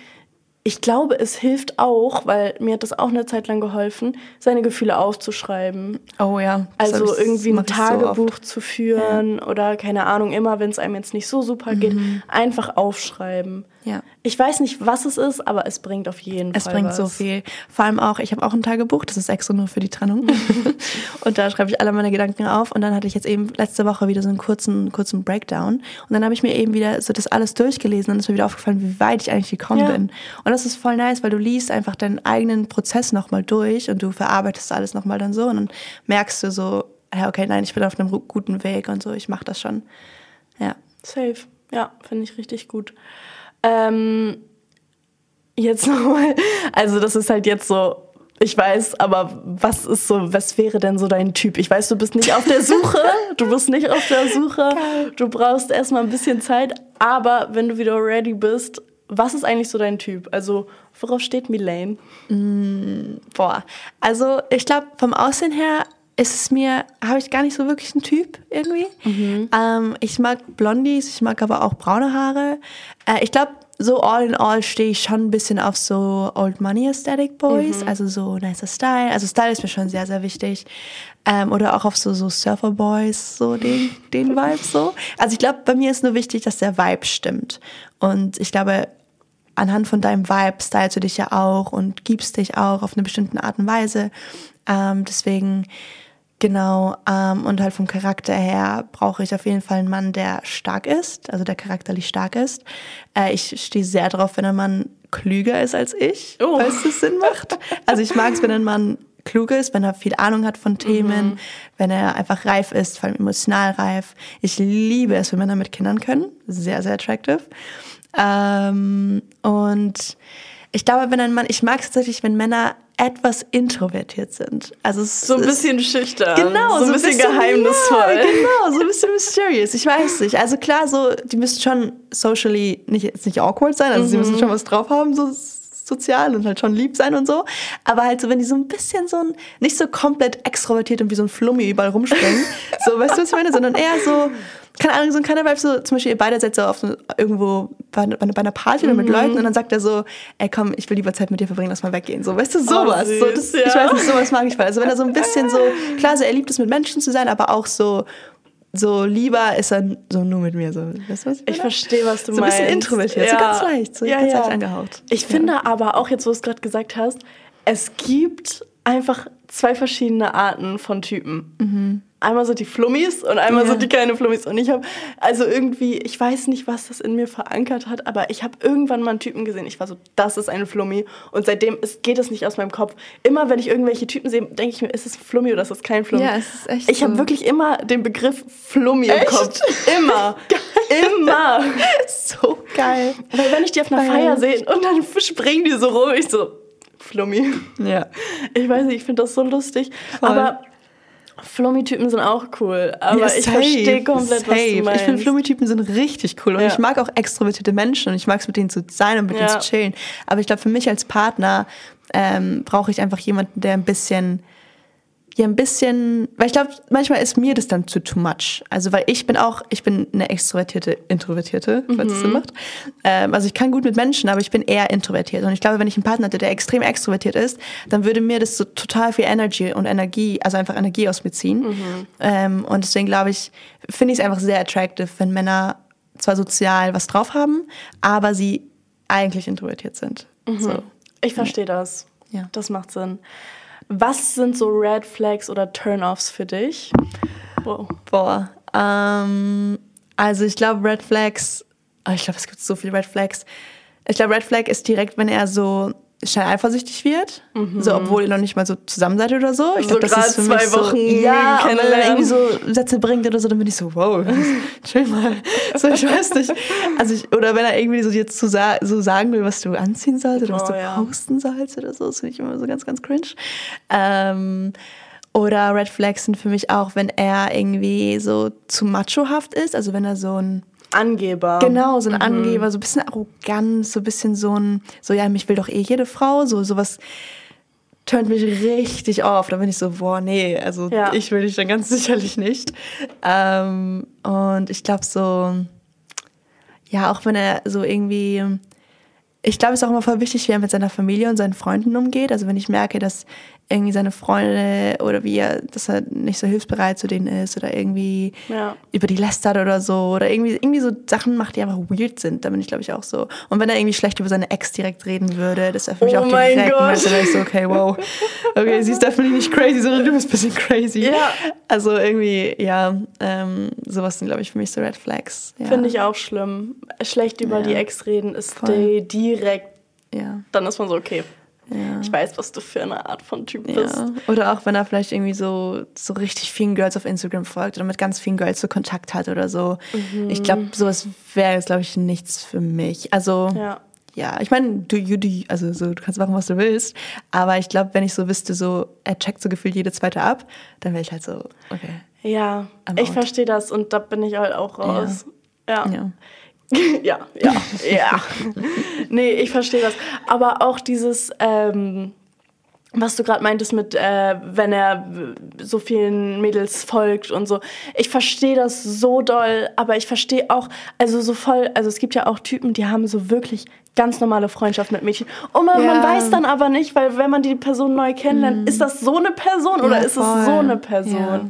ich glaube, es hilft auch, weil mir hat das auch eine Zeit lang geholfen, seine Gefühle aufzuschreiben. Oh ja. das Also irgendwie ein ich so. Tagebuch zu führen oder keine Ahnung, immer wenn es einem jetzt nicht so super geht, einfach aufschreiben. Ja. Ich weiß nicht, was es ist, aber es bringt auf jeden Es Fall bringt was. so viel. Vor allem auch, ich habe auch ein Tagebuch, das ist extra nur für die Trennung. *laughs* und da schreibe ich alle meine Gedanken auf. Und dann hatte ich jetzt eben letzte Woche wieder so einen kurzen, kurzen Breakdown. Und dann habe ich mir eben wieder so das alles durchgelesen und es ist mir wieder aufgefallen, wie weit ich eigentlich gekommen Ja. bin. Und das ist voll nice, weil du liest einfach deinen eigenen Prozess nochmal durch und du verarbeitest alles nochmal dann so und dann merkst du so, ja, okay, nein, ich bin auf einem guten Weg und so, ich mache das schon. Ja. Safe. Ja, finde ich richtig gut. Ähm, jetzt *laughs* nochmal, also das ist halt jetzt so, ich weiß, aber was ist so, was wäre denn so dein Typ? Ich weiß, du bist nicht auf der *laughs* Suche, du bist nicht auf der Suche, du brauchst erstmal ein bisschen Zeit, aber wenn du wieder ready bist, was ist eigentlich so dein Typ? Also, worauf steht Milane? Boah, also ich glaube, vom Aussehen her ist es mir, habe ich gar nicht so wirklich einen Typ irgendwie. Ähm, ich mag Blondies, ich mag aber auch braune Haare. Äh, ich glaube, so all in all stehe ich schon ein bisschen auf so Old Money Aesthetic Boys, also so nicer Style. Also Style ist mir schon sehr, sehr wichtig. Ähm, oder auch auf so, so Surfer Boys, so den, den Vibe so. Also ich glaube, bei mir ist nur wichtig, dass der Vibe stimmt. Und ich glaube, anhand von deinem Vibe stylst du dich ja auch und gibst dich auch auf eine bestimmte Art und Weise. Ähm, deswegen, genau, ähm, und halt vom Charakter her brauche ich auf jeden Fall einen Mann, der stark ist, also der charakterlich stark ist. Äh, ich stehe sehr drauf, wenn ein Mann klüger ist als ich, Oh. falls das Sinn macht. Also ich mag es, wenn ein Mann klug ist, wenn er viel Ahnung hat von Themen, wenn er einfach reif ist, vor allem emotional reif. Ich liebe es, wenn Männer mit Kindern können. Sehr, sehr attractive. Ähm, und ich glaube, wenn ein Mann, ich mag es tatsächlich, wenn Männer etwas introvertiert sind. Also So ein ist- bisschen schüchtern. Genau, so ein bisschen, geheimnisvoll. Ja, genau, so ein bisschen mysterious. Ich weiß nicht. Also klar, so die müssen schon socially nicht jetzt nicht awkward sein. Also sie müssen schon was drauf haben, so sozial und halt schon lieb sein und so. Aber halt so, wenn die so ein bisschen so ein, nicht so komplett extrovertiert und wie so ein Flummi überall rumspringen, *laughs* so, weißt du, was ich meine? Sondern eher so, keine Ahnung, so ein Vibe, so zum Beispiel ihr beide seid so auf so, irgendwo bei, bei, bei einer Party oder mit Mhm. Leuten und dann sagt er so, ey komm, ich will lieber Zeit mit dir verbringen, lass mal weggehen. So, weißt du, sowas. so, das, Oh, süß, Ich ja. weiß nicht, sowas mag ich voll. Also wenn er so ein bisschen so, *laughs* klar, so er liebt es mit Menschen zu sein, aber auch so, so lieber ist er so nur mit mir. So, weißt du, was ich Ich verstehe, was du So ein meinst. bisschen introvertiert, so ganz leicht, so ganz leicht angehaucht. Ich finde aber auch, jetzt wo du es gerade gesagt hast, es gibt einfach zwei verschiedene Arten von Typen. Einmal so die Flummis und einmal so. Ja. die keine Flummis. Und ich habe, also irgendwie, ich weiß nicht, was das in mir verankert hat, aber ich habe irgendwann mal einen Typen gesehen. Ich war so, das ist ein Flummi. Und seitdem ist, geht es nicht aus meinem Kopf. Immer, wenn ich irgendwelche Typen sehe, denke ich mir, ist es ein Flummi oder ist es kein Flummi? Ja, es ist echt Ich habe so. wirklich immer den Begriff Flummi im Echt? Kopf. Immer. *laughs* immer. so geil. Weil wenn ich die auf einer. Feier sehe und dann springen die so rum, ich so, Flummi. Ja. Ich weiß nicht, ich finde das so lustig. Voll. Aber Flummi-Typen sind auch cool. Aber Ja, ich safe, verstehe komplett, was safe. du meinst. Ich finde, Flummi-Typen sind richtig cool. Und Ja. ich mag auch extrovertierte Menschen und ich mag es mit denen zu sein und mit denen Ja. zu chillen. Aber ich glaube, für mich als Partner ähm, brauche ich einfach jemanden, der ein bisschen, ja, ein bisschen, weil ich glaube, manchmal ist mir das dann zu too much. Also, weil ich bin auch, ich bin eine extrovertierte Introvertierte, falls es Mhm. Sinn macht. Ähm, also, ich kann gut mit Menschen, aber ich bin eher introvertiert. Und ich glaube, wenn ich einen Partner hätte, der extrem extrovertiert ist, dann würde mir das so total viel Energy und Energie, also einfach Energie aus mir ziehen. Mhm. Ähm, und deswegen glaube ich, finde ich es einfach sehr attractive, wenn Männer zwar sozial was drauf haben, aber sie eigentlich introvertiert sind. So. Ich verstehe das. Ja. Das macht Sinn. Was sind so Red Flags oder Turn-Offs für dich? Wow. Boah. Ähm, also ich glaube, Red Flags, oh, ich glaube, es gibt so viele Red Flags. Ich glaube, Red Flag ist direkt, wenn er so schnell eifersüchtig wird, so obwohl ihr noch nicht mal so zusammen seid oder so. Ich Mhm. So glaub, das ist für zwei mich so, Wochen ja, aber wenn er irgendwie so Sätze bringt oder so, dann bin ich so, wow, *laughs* chill mal. So, ich weiß nicht. Also ich, oder wenn er irgendwie so jetzt sa so sagen will, was du anziehen sollst oder was Oh, du ja. posten sollst oder so, das finde ich immer so ganz, ganz cringe. Ähm, oder Red Flags sind für mich auch, wenn er irgendwie so zu machohaft ist, also wenn er so ein Angeber. Genau, so ein Angeber, so ein bisschen arrogant, so ein bisschen so ein, so ja, mich will doch eh jede Frau, so sowas turnt mich richtig auf. Da bin ich so, boah, nee, also Ja. ich will dich dann ganz *laughs* sicherlich nicht. Ähm, und ich glaube so, ja, auch wenn er so irgendwie, ich glaube, es ist auch immer voll wichtig, wie er mit seiner Familie und seinen Freunden umgeht. Also wenn ich merke, dass irgendwie seine Freunde oder wie er, dass er nicht so hilfsbereit zu denen ist oder irgendwie Ja. über die lästert oder so oder irgendwie, irgendwie so Sachen macht, die einfach weird sind, da bin ich glaube ich auch so. Und wenn er irgendwie schlecht über seine Ex direkt reden würde, das wäre für mich Oh auch mein direkt, Gott. weißt du, da wäre ich so, okay, wow. Okay, sie ist definitely nicht crazy, sondern du bist ein bisschen crazy. Ja. Also irgendwie, ja, ähm, sowas sind glaube ich für mich so Red Flags. Ja. Finde ich auch schlimm. Schlecht über die Ex reden ist Voll. die direkt, Ja. dann ist man so, okay, Ja. ich weiß, was du für eine Art von Typ bist. Ja. Oder auch wenn er vielleicht irgendwie so, so richtig vielen Girls auf Instagram folgt oder mit ganz vielen Girls so Kontakt hat oder so. Ich glaube, sowas wäre jetzt, glaube ich, nichts für mich. Also, ja, Ja. ich meine, du, you, do, also so, du kannst machen, was du willst. Aber ich glaube, wenn ich so wüsste, so, er checkt so gefühlt jede zweite ab, dann wäre ich halt so, okay. Ja, ich verstehe das und da bin ich halt auch raus. Ja. Ja. *laughs* Ja, ja, ja. nee, ich verstehe das. Aber auch dieses, ähm, was du gerade meintest mit, äh, wenn er so vielen Mädels folgt und so. Ich verstehe das so doll, aber ich verstehe auch, also so voll, also es gibt ja auch Typen, die haben so wirklich ganz normale Freundschaft mit Mädchen. Und man, man Ja. weiß dann aber nicht, weil wenn man die Person neu kennenlernt, ist das so eine Person oder Ja, ist es voll. so eine Person? Ja.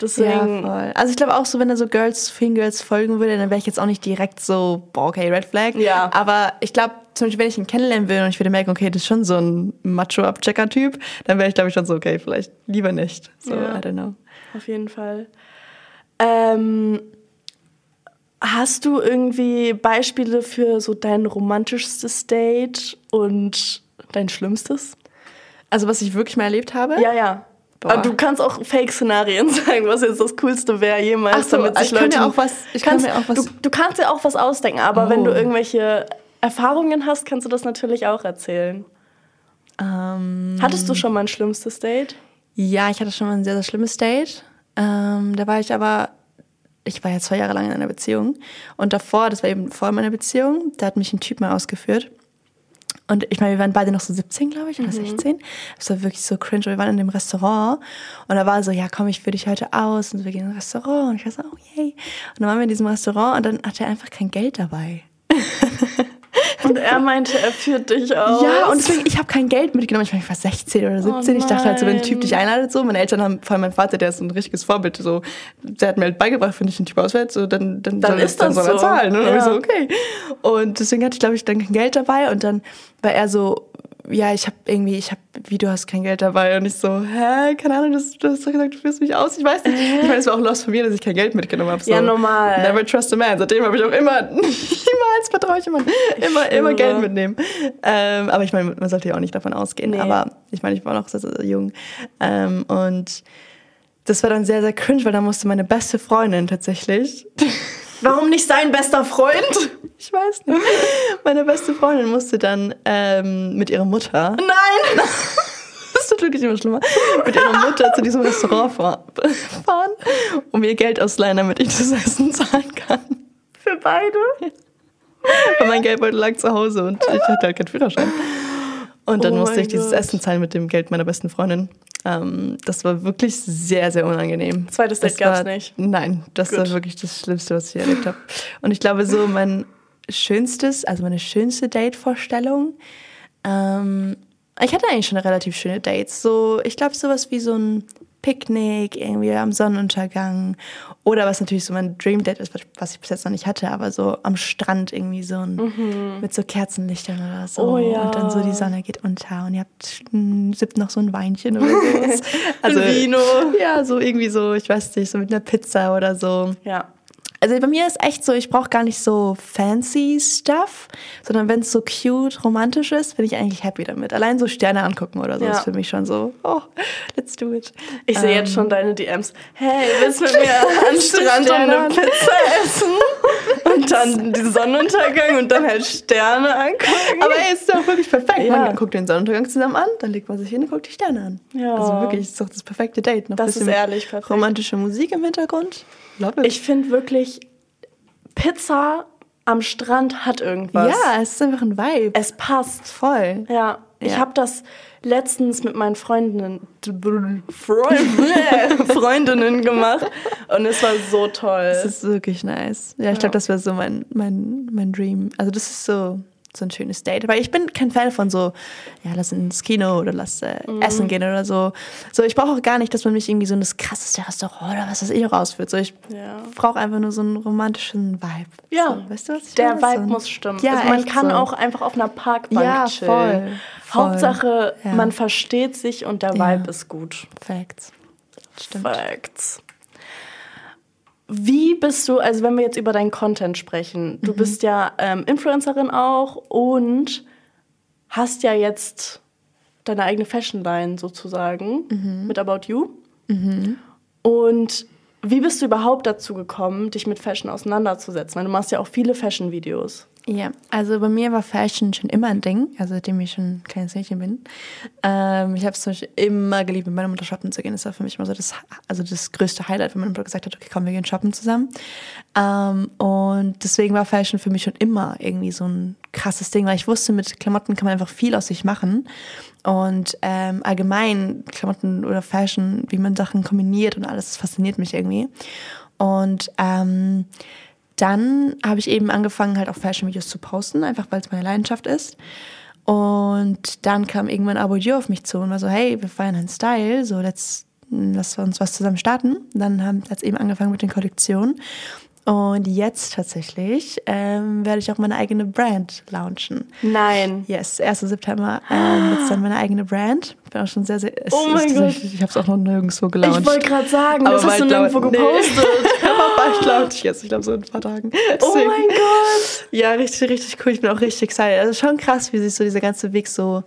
Deswegen, Ja, voll. Also ich glaube auch so, wenn er so Girls, vielen Girls folgen würde, dann wäre ich jetzt auch nicht direkt so, boah, okay, Red Flag. Ja. Aber ich glaube, zum Beispiel, wenn ich ihn kennenlernen will und ich würde merken, okay, das ist schon so ein Macho-Abchecker-Typ, dann wäre ich, glaube ich, schon so, okay, vielleicht lieber nicht. So, Ja. I don't know. Auf jeden Fall. Ähm, hast du irgendwie Beispiele für so dein romantischstes Date und dein schlimmstes? Also was ich wirklich mal erlebt habe? Ja, ja. Boah. Aber du kannst auch Fake-Szenarien *laughs* sagen, was jetzt das Coolste wäre jemals, Ach so, damit sich ich kann Leute... mir auch was- ich kann kannst, mir auch was- Du, du kannst dir auch was ausdenken, aber wenn Oh. du irgendwelche Erfahrungen hast, kannst du das natürlich auch erzählen. Ähm, Hattest du schon mal ein schlimmstes Date? ja, ich hatte schon mal ein sehr, sehr schlimmes Date. Ähm, da war ich aber, ich war ja zwei Jahre lang in einer Beziehung. Und davor, das war eben vor meiner Beziehung, da hat mich ein Typ mal ausgeführt. Und ich meine, wir waren beide noch so 17, glaube ich, oder 16. Das war wirklich so cringe. Wir waren in dem Restaurant und da war so, ja, komm, ich führe dich heute aus. Und wir gehen ins Restaurant. Und ich war so, oh yay. Und dann waren wir in diesem Restaurant und dann hatte er einfach kein Geld dabei. *laughs* Und er meinte, er führt dich aus. Ja, und deswegen, ich habe kein Geld mitgenommen. Ich meine, ich war 16 oder 17. ich dachte halt so, wenn ein Typ dich einladet, so. Meine Eltern haben, vor allem mein Vater, der ist ein richtiges Vorbild, so. Der hat mir halt beigebracht, wenn ich einen Typ auswählt, so, dann, dann, Dann soll, ist dann das soll er so. zahlen. Und dann Ja. ich so, okay. Und deswegen hatte ich, glaube ich, dann kein Geld dabei. Und dann war er so, ja, ich habe irgendwie, ich habe, wie du hast kein Geld dabei. Und ich so, hä, keine Ahnung, du, hast- du hast doch gesagt, du führst mich aus. Ich weiß nicht. Ich meine, es war auch los von mir, dass ich kein Geld mitgenommen habe. So. Ja, normal. Never trust a man. Seitdem habe ich auch immer, *laughs* niemals vertraue ich jemandem. Immer, immer. Geld mitnehmen. Ähm, aber ich meine, man sollte ja auch nicht davon ausgehen. Nee. Aber ich meine, ich war noch sehr, sehr jung. Ähm, und das war dann sehr, sehr cringe, weil da musste meine beste Freundin tatsächlich, Warum nicht sein bester Freund? ich weiß nicht, meine beste Freundin musste dann ähm, mit ihrer Mutter, Nein! *laughs* das wird wirklich immer schlimmer, mit ihrer Mutter zu diesem Restaurant fahr- fahren, um ihr Geld ausleihen, damit ich das Essen zahlen kann. Für beide? Weil mein Geldbeutel lag zu Hause und ich hatte halt keinen Führerschein. Und dann Oh musste ich dieses Gott. Essen zahlen mit dem Geld meiner besten Freundin. Ähm, das war wirklich sehr, sehr unangenehm. Zweites Date gab's war- nicht? Nein, das Gut. war wirklich das Schlimmste, was ich erlebt habe. Und ich glaube, so mein schönstes, also meine schönste Date-Vorstellung, ähm, ich hatte eigentlich schon relativ schöne Dates. So, ich glaube, sowas wie so ein Picknick irgendwie am Sonnenuntergang. Oder was natürlich so mein Dream Date ist, was ich bis jetzt noch nicht hatte, aber so am Strand irgendwie so ein, mit so Kerzenlichtern oder so. Mhm. Oh ja. Und dann so die Sonne geht unter und ihr habt sippt noch so ein Weinchen oder sowas. *laughs* Also, Ein Vino. Ja, so irgendwie so, ich weiß nicht, so mit einer Pizza oder so. Ja. Also bei mir ist echt so, ich brauche gar nicht so fancy Stuff, sondern wenn es so cute, romantisch ist, bin ich eigentlich happy damit. Allein so Sterne angucken oder so Ja. ist für mich schon so, oh, let's do it. Ich sehe jetzt Ähm, schon deine DMs. Hey, willst du mit mir *laughs* den Strand und eine? Pizza essen? *laughs* Und dann den Sonnenuntergang und dann halt Sterne angucken. Aber ey, es ist doch wirklich perfekt. Ja. Man guckt den Sonnenuntergang zusammen an, dann legt man sich hin und guckt die Sterne an. Ja. Also wirklich, es ist doch das perfekte Date. Noch Das ist ehrlich perfekt. Romantische Musik im Hintergrund. Love it. Ich finde wirklich, Pizza am Strand hat irgendwas. ja, es ist einfach ein Vibe. Es passt. Voll. Ja, ich Ja. habe das letztens mit meinen Freundinnen, Freund, *laughs* Freundinnen gemacht und es war so toll. Das ist wirklich nice. Ja, ich glaube, das wäre so mein, mein, mein Dream. Also das ist so, so ein schönes Date. Aber ich bin kein Fan von so, ja, lass ins Kino oder lass äh, Mhm. essen gehen oder so. So, ich brauche auch gar nicht, dass man mich irgendwie so in das krasseste Restaurant oder was weiß ich auch ausführt. So, ich Ja. brauche einfach nur so einen romantischen Vibe. Ja, so, weißt du, was ich der? Vibe so muss stimmen. Ja, also man kann so. auch einfach auf einer Parkbank Ja, chillen. voll, voll. Hauptsache, Ja. man versteht sich und der. Vibe ist gut. Facts. Stimmt. Facts. Wie bist du, also wenn wir jetzt über deinen Content sprechen, du bist ja ähm, Influencerin auch und hast ja jetzt deine eigene Fashion Line sozusagen mit About You. Und wie bist du überhaupt dazu gekommen, dich mit Fashion auseinanderzusetzen? Weil du machst ja auch viele Fashion-Videos. Ja, also bei mir war Fashion schon immer ein Ding, also seitdem ich schon ein kleines Mädchen bin. Ähm, ich habe es zum Beispiel immer geliebt, mit meiner Mutter shoppen zu gehen. Das war für mich immer so das, also das größte Highlight, wenn meine Mutter gesagt hat, okay, komm, wir gehen shoppen zusammen. Ähm, und deswegen war Fashion für mich schon immer irgendwie so ein krasses Ding, weil ich wusste, mit Klamotten kann man einfach viel aus sich machen. Und ähm, allgemein Klamotten oder Fashion, wie man Sachen kombiniert und alles, das fasziniert mich irgendwie. Und ähm, dann habe ich eben angefangen, halt auch Fashion-Videos zu posten, einfach weil es meine Leidenschaft ist. Und dann kam irgendwann Abo You auf mich zu und war so, hey, wir feiern einen Style, so let's, lass uns was zusammen starten. Dann haben es eben angefangen mit den Kollektionen. Und jetzt tatsächlich ähm, werde ich auch meine eigene Brand launchen. Nein. Yes, 1. September ähm, wird es dann meine eigene Brand. Ich bin auch schon sehr, sehr. Oh mein ist, Gott. Ich, ich habe es auch noch nirgendwo gelauncht. Ich wollte gerade sagen, das hast du bald nirgendwo lau- nee. *laughs* gepostet. Aber bald launch ich jetzt. Ich glaube, so in ein paar Tagen. Oh Deswegen- mein Gott. Ja, richtig, richtig cool. Ich bin auch richtig excited. Also schon krass, wie sich so dieser ganze Weg so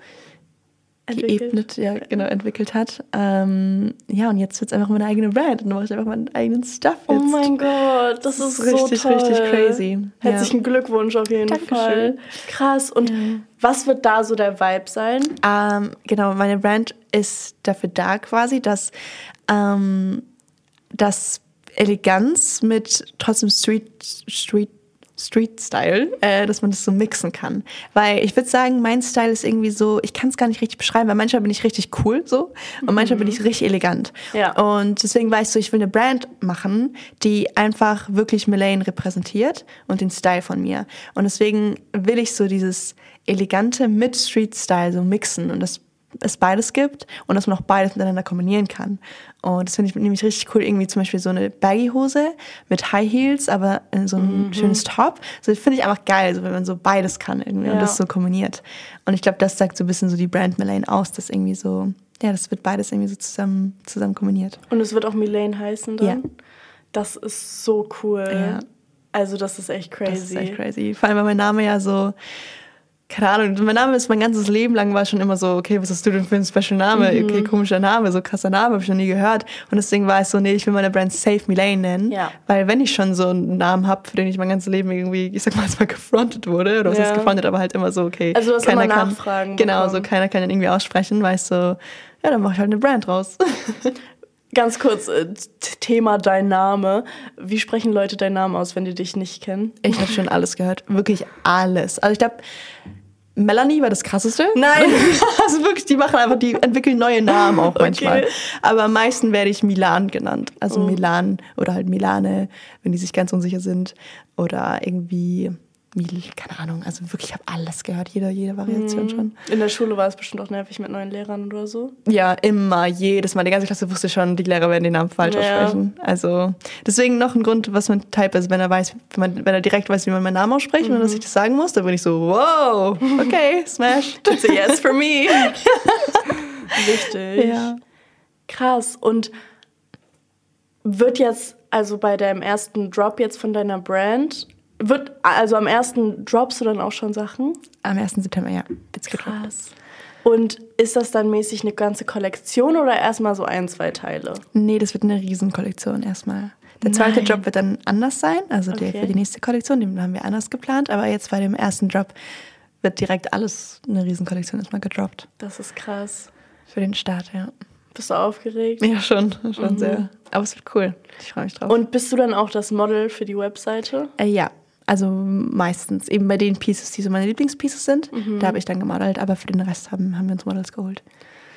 Entwickelt. geebnet, ja, genau, entwickelt hat. Ähm, ja, und jetzt wird es einfach meine eigene Brand und dann mache ich einfach meinen eigenen Stuff Oh jetzt. mein Gott, das, Das ist, ist so richtig, toll. richtig crazy. Ja. Herzlichen Glückwunsch auf jeden Dankeschön. Fall. Krass. Und was wird da so der Vibe sein? Ähm, genau, meine Brand ist dafür da quasi, dass, ähm, dass Eleganz mit trotzdem Street, Street Street-Style, äh, dass man das so mixen kann. Weil ich würde sagen, mein Style ist irgendwie so, ich kann es gar nicht richtig beschreiben, weil manchmal bin ich richtig cool so und manchmal bin ich richtig elegant. Ja. Und deswegen ich so, ich will eine Brand machen, die einfach wirklich Melaine repräsentiert und den Style von mir. Und deswegen will ich so dieses elegante mit Street-Style so mixen und das es beides gibt und dass man auch beides miteinander kombinieren kann. Und das finde ich nämlich richtig cool, irgendwie zum Beispiel so eine Baggy-Hose mit High Heels, aber in so ein Mhm. schönes Top. So das finde ich einfach geil, so wenn man so beides kann irgendwie und Ja. das so kombiniert. Und ich glaube, das sagt so ein bisschen so die Brand Melaine aus, dass irgendwie so, ja, das wird beides irgendwie so zusammen, zusammen kombiniert. Und es wird auch Milane heißen dann? Ja. Das ist so cool. Ja. Also das ist echt crazy. Das ist echt crazy. Vor allem, weil mein Name ja so, keine Ahnung, mein Name ist mein ganzes Leben lang war schon immer so, okay, was hast du denn für einen Special Name? Mhm. Okay, komischer Name, so krasser Name, habe ich noch nie gehört. Und deswegen war es so, nee, ich will meine Brand Safe Milane nennen. Ja. Weil wenn ich schon so einen Namen habe, für den ich mein ganzes Leben irgendwie, ich sag mal, mal gefrontet wurde, oder was Ja. heißt gefrontet, aber halt immer so, okay, Also du keiner kann, Nachfragen Genau, bekommen. so keiner kann den irgendwie aussprechen, weißt du, ja, dann mache ich halt eine Brand raus. *laughs* Ganz kurz, äh, Thema dein Name. Wie sprechen Leute deinen Namen aus, wenn die dich nicht kennen? Ich habe schon alles gehört, wirklich alles. Also ich glaube, Melanie war das krasseste. Nein. *laughs* also wirklich, die machen einfach, die entwickeln neue Namen auch manchmal. Okay. Aber am meisten werde ich Milan genannt. Also Oh. Milan oder halt Milane, wenn die sich ganz unsicher sind. Oder irgendwie Mil, keine Ahnung. Also wirklich, ich habe alles gehört, jede, jede Variation Mhm. schon. In der Schule war es bestimmt auch nervig mit neuen Lehrern oder so. Ja, immer, jedes Mal. Die ganze Klasse wusste schon, die Lehrer werden den Namen falsch Ja. aussprechen. Also deswegen noch ein Grund, was man Type ist, wenn er weiß, wenn, man, wenn er direkt weiß, wie man meinen Namen ausspricht Mhm. und dass ich das sagen muss, dann bin ich so, wow, okay, *laughs* smash. It's a yes for me. *laughs* Wichtig. Ja. Krass. Und wird jetzt, also bei deinem ersten Drop jetzt von deiner Brand, wird, also am ersten droppst du dann auch schon Sachen? Am 1. September, ja. Wird's gedroppt. Krass. Und ist das dann mäßig eine ganze Kollektion oder erstmal so ein, zwei Teile? Nee, das wird eine Riesenkollektion erstmal. Der zweite Nein. Drop wird dann anders sein, also der Okay. für die nächste Kollektion, den haben wir anders geplant, aber jetzt bei dem ersten Drop wird direkt alles, eine Riesenkollektion erstmal gedroppt. Das ist krass. Für den Start, ja. Bist du aufgeregt? Ja, schon, schon Mhm. sehr. Aber es wird cool. Ich freue mich drauf. Und bist du dann auch das Model für die Webseite? Äh, ja, also meistens. Eben bei den Pieces, die so meine Lieblingspieces sind, Mhm. da habe ich dann gemodelt, aber für den Rest haben, haben wir uns Models geholt.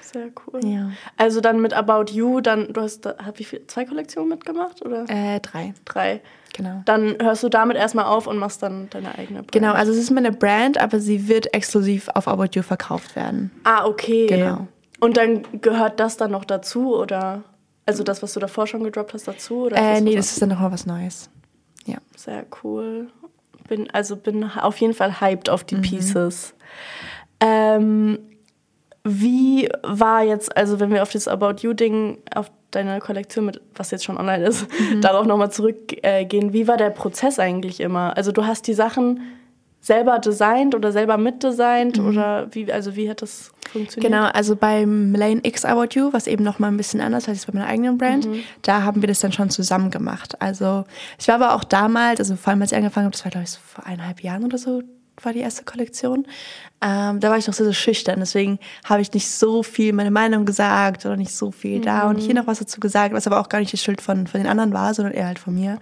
Sehr cool. Ja. Also dann mit About You, dann, du hast da, hab wie viel, zwei Kollektionen mitgemacht oder? Äh, drei, Drei. genau. Dann hörst du damit erstmal auf und machst dann deine eigene Brand. Genau, also es ist meine Brand, aber sie wird exklusiv auf About You verkauft werden. Ah, okay. Genau. Und dann gehört das dann noch dazu oder? Also das, was du davor schon gedroppt hast, dazu? Oder Äh, nee, das ist dann nochmal was Neues. Ja. Sehr cool. Bin, also bin auf jeden Fall hyped auf Mhm. die Pieces. Ähm, wie war jetzt, also wenn wir auf das About You-Ding, auf deine Kollektion mit, was jetzt schon online ist, Mhm. *laughs* darauf nochmal zurückgehen, gehen, wie war der Prozess eigentlich immer? Also du hast die Sachen selber designt oder selber mitdesignt oder wie, also wie hat das funktioniert? Mhm. Genau, also beim Lane X About You, was eben nochmal ein bisschen anders als bei meiner eigenen Brand, da haben wir das dann schon zusammen gemacht. Also ich war aber auch damals, also vor allem als ich angefangen habe, das war glaube ich so vor eineinhalb Jahren oder so, war die erste Kollektion. Ähm, da war ich noch sehr, sehr schüchtern, deswegen habe ich nicht so viel meine Meinung gesagt oder nicht so viel da und hier noch was dazu gesagt, was aber auch gar nicht die Schuld von, von den anderen war, sondern eher halt von mir.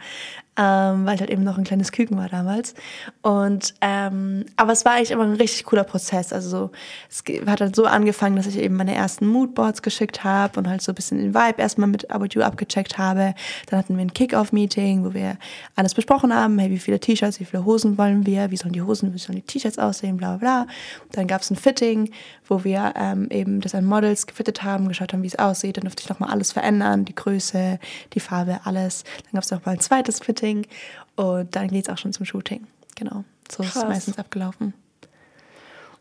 Ähm, weil ich halt eben noch ein kleines Küken war damals. Und ähm, aber es war eigentlich immer ein richtig cooler Prozess. Also so, es hat dann so angefangen, dass ich eben meine ersten Moodboards geschickt habe und halt so ein bisschen den Vibe erstmal mit About You abgecheckt habe. Dann hatten wir ein Kick-Off-Meeting, wo wir alles besprochen haben. Hey, wie viele T-Shirts, wie viele Hosen wollen wir? Wie sollen die Hosen, wie sollen die T-Shirts aussehen? Bla bla bla. Dann gab es ein Fitting, wo wir ähm, eben das an Models gefittet haben, geschaut haben, wie es aussieht. Dann durfte ich nochmal alles verändern, die Größe, die Farbe, alles. Dann gab es noch mal ein zweites Fitting und dann geht es auch schon zum Shooting. Genau, so ist es Krass. meistens abgelaufen.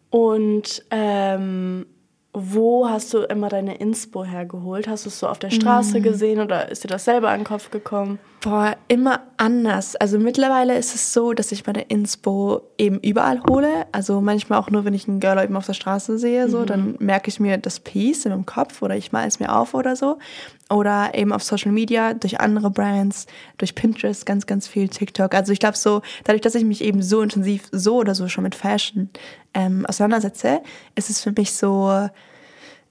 Und ähm, wo hast du immer deine Inspo hergeholt? Hast du es so auf der Straße gesehen oder ist dir das selber an den Kopf gekommen? Boah, immer anders. Also mittlerweile ist es so, dass ich meine Inspo eben überall hole. Also manchmal auch nur, wenn ich einen Girl eben auf der Straße sehe, so, dann merke ich mir das Piece in meinem Kopf oder ich mal es mir auf oder so. Oder eben auf Social Media, durch andere Brands, durch Pinterest, ganz, ganz viel TikTok. Also ich glaube so, dadurch, dass ich mich eben so intensiv so oder so schon mit Fashion ähm, auseinandersetze, ist es für mich so,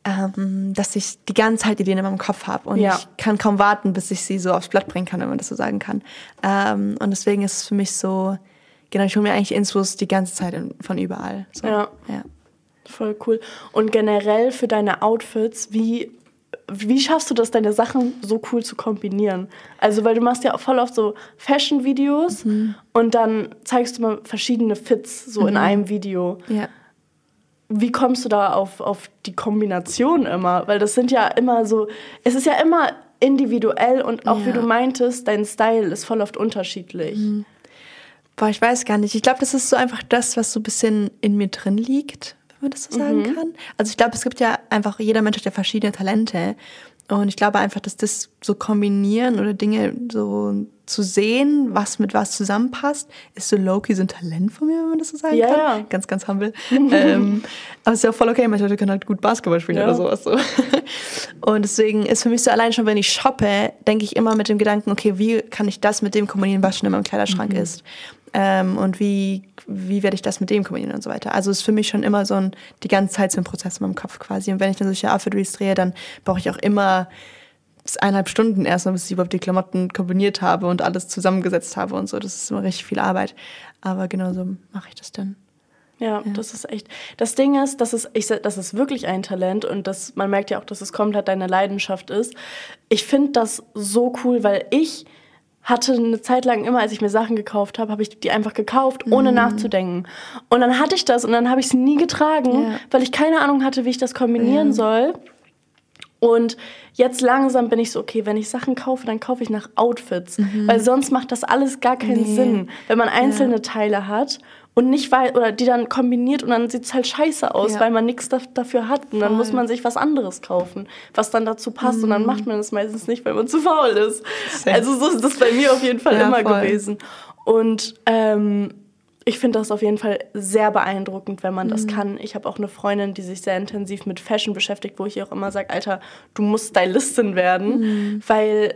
ähm, dass ich die ganze Zeit Ideen in meinem Kopf habe und Ja. ich kann kaum warten, bis ich sie so aufs Blatt bringen kann, wenn man das so sagen kann. Ähm, und deswegen ist es für mich so genau, ich hole mir eigentlich Infos die ganze Zeit in, von überall. So. Ja. ja. Voll cool. Und generell für deine Outfits, wie, wie schaffst du das, deine Sachen so cool zu kombinieren? Also, weil du machst ja voll oft so Fashion-Videos und dann zeigst du mal verschiedene Fits so in einem Video. Ja. Wie kommst du da auf, auf die Kombination immer? Weil das sind ja immer so, es ist ja immer individuell und auch wie Ja. du meintest, dein Style ist voll oft unterschiedlich. Boah, ich weiß gar nicht. Ich glaube, das ist so einfach das, was so ein bisschen in mir drin liegt, wenn man das so sagen kann. Also ich glaube, es gibt ja einfach, jeder Mensch hat ja verschiedene Talente. Und ich glaube einfach, dass das so kombinieren oder Dinge so zu sehen, was mit was zusammenpasst, ist so low-key so ein Talent von mir, wenn man das so sagen Ja, kann. ja. Ganz, ganz humble. *laughs* ähm, aber es ist ja auch voll okay, manche Leute können halt gut Basketball spielen Ja. oder sowas. So. *laughs* Und deswegen ist für mich so allein schon, wenn ich shoppe, denke ich immer mit dem Gedanken, okay, wie kann ich das mit dem kombinieren, was schon in meinem Kleiderschrank ist? Ähm, und wie, wie werde ich das mit dem kombinieren und so weiter. Also ist für mich schon immer so ein, die ganze Zeit so ein Prozess in meinem Kopf quasi. Und wenn ich dann solche Outfit-Reels drehe, dann brauche ich auch immer eineinhalb Stunden erstmal, bis ich überhaupt die Klamotten kombiniert habe und alles zusammengesetzt habe und so. Das ist immer richtig viel Arbeit. Aber genau so mache ich das dann. Ja, das ist echt. Das Ding ist, das ist, ich, das ist wirklich ein Talent und das, man merkt ja auch, dass es komplett deine Leidenschaft ist. Ich finde das so cool, weil ich hatte eine Zeit lang immer, als ich mir Sachen gekauft habe, habe ich die einfach gekauft, ohne nachzudenken. Und dann hatte ich das und dann habe ich es nie getragen, Ja. weil ich keine Ahnung hatte, wie ich das kombinieren soll. Und jetzt langsam bin ich so, okay, wenn ich Sachen kaufe, dann kaufe ich nach Outfits. Weil sonst macht das alles gar keinen Nee. Sinn, wenn man einzelne Teile hat und nicht weil, oder die dann kombiniert und dann sieht es halt scheiße aus, Ja. weil man nichts da, dafür hat. Und dann Voll. muss man sich was anderes kaufen, was dann dazu passt. Und dann macht man das meistens nicht, weil man zu faul ist. Safe. Also so ist das bei mir auf jeden Fall Ja, immer voll. gewesen. Und ähm, ich finde das auf jeden Fall sehr beeindruckend, wenn man Mhm. das kann. Ich habe auch eine Freundin, die sich sehr intensiv mit Fashion beschäftigt, wo ich ihr auch immer sage, Alter, du musst Stylistin werden, Mhm. weil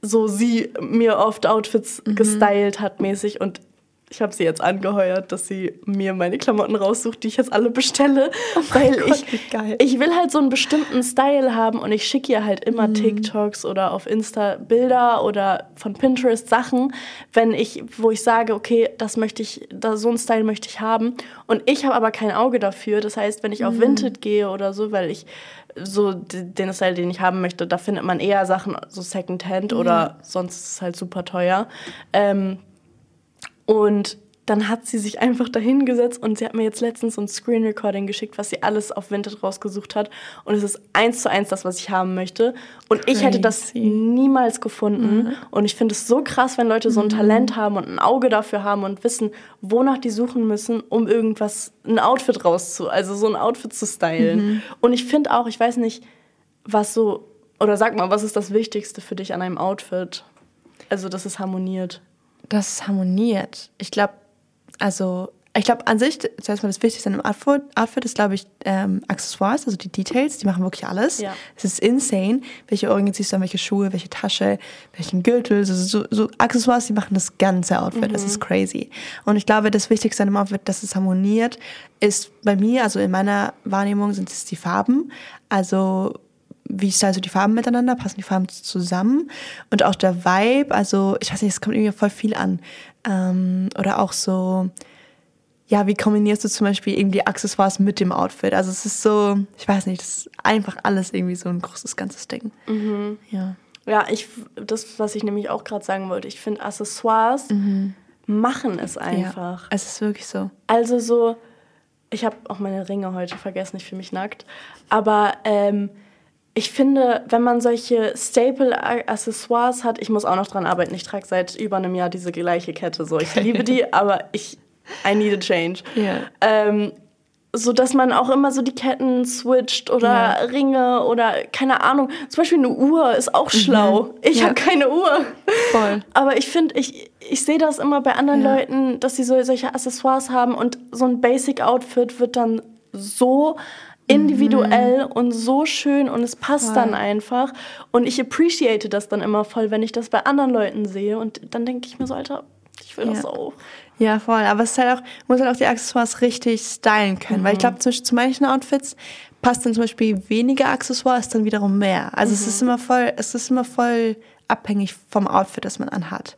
so sie mir oft Outfits Mhm. gestylt hat mäßig und ich habe sie jetzt angeheuert, dass sie mir meine Klamotten raussucht, die ich jetzt alle bestelle, weil Oh Gott, ich ich will halt so einen bestimmten Style haben und ich schicke ihr halt immer Mhm. TikToks oder auf Insta Bilder oder von Pinterest Sachen, wenn ich, wo ich sage, okay, das möchte ich, da, so einen Style möchte ich haben. Und ich habe aber kein Auge dafür. Das heißt, wenn ich Mhm. auf Vinted gehe oder so, weil ich so den Style, den ich haben möchte, da findet man eher Sachen so Secondhand oder sonst ist es halt super teuer. Ähm, und dann hat sie sich einfach dahingesetzt und sie hat mir jetzt letztens so ein Screen Recording geschickt, was sie alles auf Vinted rausgesucht hat. Und es ist eins zu eins das, was ich haben möchte. Und ich hätte das Crazy. niemals gefunden. Und ich finde es so krass, wenn Leute so ein Talent haben und ein Auge dafür haben und wissen, wonach die suchen müssen, um irgendwas, ein Outfit rauszu, also so ein Outfit zu stylen. Und ich finde auch, ich weiß nicht, was so, oder sag mal, was ist das Wichtigste für dich an einem Outfit? Also, dass es harmoniert. Dass es harmoniert. Ich glaube, also, ich glaube an sich, zuerst mal das Wichtigste an einem Outfit, Outfit ist, glaube ich, ähm, Accessoires, also die Details, die machen wirklich alles. Ja. Es ist insane, welche Ohrringe ziehst du an, welche Schuhe, welche Tasche, welchen Gürtel, also so, so Accessoires, die machen das ganze Outfit. Das ist crazy. Und ich glaube, das Wichtigste an einem Outfit, dass es harmoniert, ist bei mir, also in meiner Wahrnehmung, sind es die Farben. Also wie stylst du die Farben miteinander? Passen die Farben zusammen? Und auch der Vibe, also ich weiß nicht, es kommt irgendwie voll viel an. Ähm, oder auch so, ja, wie kombinierst du zum Beispiel eben die Accessoires mit dem Outfit? Also es ist so, ich weiß nicht, das ist einfach alles irgendwie so ein großes ganzes Ding. Ja. Ja, ich, das, was ich nämlich auch gerade sagen wollte, ich finde Accessoires machen es einfach. Ja, es ist wirklich so. Also so, ich habe auch meine Ringe heute vergessen, ich fühle mich nackt. Aber ähm, ich finde, wenn man solche Staple-Accessoires hat, ich muss auch noch dran arbeiten. Ich trage seit über einem Jahr diese gleiche Kette. So, ich liebe die, aber ich, I need a change. Ja. Ähm, so dass man auch immer so die Ketten switcht oder Ja. Ringe oder keine Ahnung. Zum Beispiel eine Uhr ist auch schlau. Ich Mhm. Ja. habe keine Uhr. Voll. Aber ich finde, ich, ich sehe das immer bei anderen Ja. Leuten, dass sie so, solche Accessoires haben und so ein Basic-Outfit wird dann so individuell und so schön und es passt Mhm. Voll. dann einfach. Und ich appreciate das dann immer voll, wenn ich das bei anderen Leuten sehe. Und dann denke ich mir so, Alter, ich will das Ja. auch. Ja, voll. Aber es ist halt auch, muss halt auch die Accessoires richtig stylen können. Weil ich glaube, zum Beispiel zu manchen Outfits passt dann zum Beispiel weniger Accessoires dann wiederum mehr. Also es ist immer voll, es ist immer voll abhängig vom Outfit, das man anhat.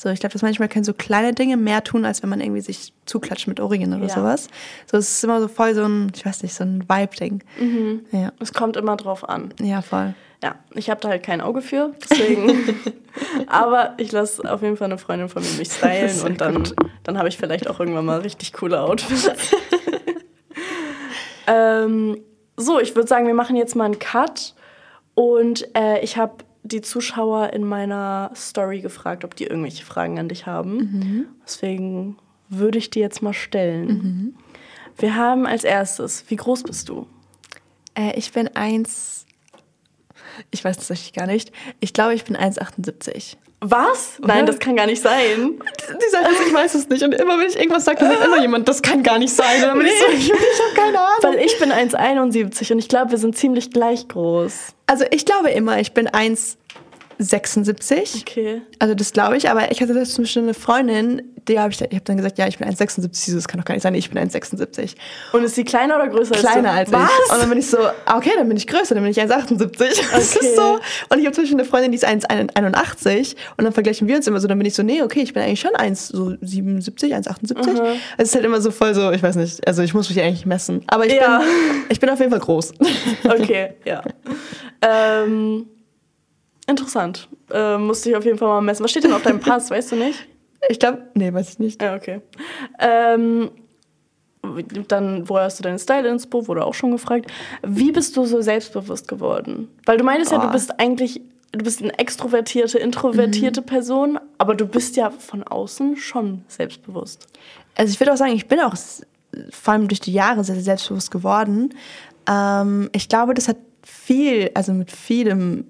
So, ich glaube, dass manchmal können so kleine Dinge mehr tun, als wenn man irgendwie sich zuklatscht mit Ohrringen oder Ja. sowas. So, es ist immer so voll so ein, ich weiß nicht, so ein Vibe-Ding. Ja. Es kommt immer drauf an. ja, voll. Ja, ich habe da halt kein Auge für, deswegen. *laughs* Aber ich lasse auf jeden Fall eine Freundin von mir mich stylen und dann, dann habe ich vielleicht auch irgendwann mal richtig coole Outfits. *laughs* ähm, so, ich würde sagen, wir machen jetzt mal einen Cut und äh, ich habe die Zuschauer in meiner Story gefragt, ob die irgendwelche Fragen an dich haben. Deswegen würde ich die jetzt mal stellen. Wir haben als erstes, wie groß bist du? Äh, ich bin eins. Ich weiß tatsächlich gar nicht. Ich glaube, ich bin 1,78. Was? Nein, das kann gar nicht sein. *laughs* Die ist, ich weiß es nicht. Und immer, wenn ich irgendwas sage, dann sagt immer jemand, das kann gar nicht sein. Und dann bin ich so, ich, ich habe keine Ahnung. *laughs* Weil ich bin 1,71 und ich glaube, wir sind ziemlich gleich groß. Also ich glaube immer, ich bin 1,76. Okay. Also das glaube ich, aber ich hatte das zum Beispiel eine Freundin, die habe ich, ich habe dann gesagt, ja, ich bin 1,76. Sie so, Das kann doch gar nicht sein, ich bin 1,76. Und ist sie kleiner oder größer Kleiner als als du? ich. Was? Und dann bin ich so, ah, okay, dann bin ich größer, dann bin ich 1,78. *laughs* Das Okay. ist so. Und ich habe zum Beispiel eine Freundin, die ist 1,81 und dann vergleichen wir uns immer so, dann bin ich so, nee, okay, ich bin eigentlich schon 1,77, 1,78. Mhm. Es ist halt immer so voll so, ich weiß nicht, also ich muss mich eigentlich messen. Aber ich, Ja. bin, ich bin auf jeden Fall groß. *laughs* Okay, ja. *laughs* Ähm, interessant. Ähm, musste ich auf jeden Fall mal messen. Was steht denn auf deinem Pass, *laughs* weißt du nicht? Ich glaube, nee, weiß ich nicht. Ja, okay. Ähm, dann, woher hast du deine Style-Inspo? Wurde auch schon gefragt. Wie bist du so selbstbewusst geworden? Weil du meintest ja, du Oh. bist eigentlich, du bist eine extrovertierte, introvertierte Person, aber du bist ja von außen schon selbstbewusst. Also ich würde auch sagen, ich bin auch vor allem durch die Jahre sehr, sehr selbstbewusst geworden. Ähm, ich glaube, das hat viel, also mit vielem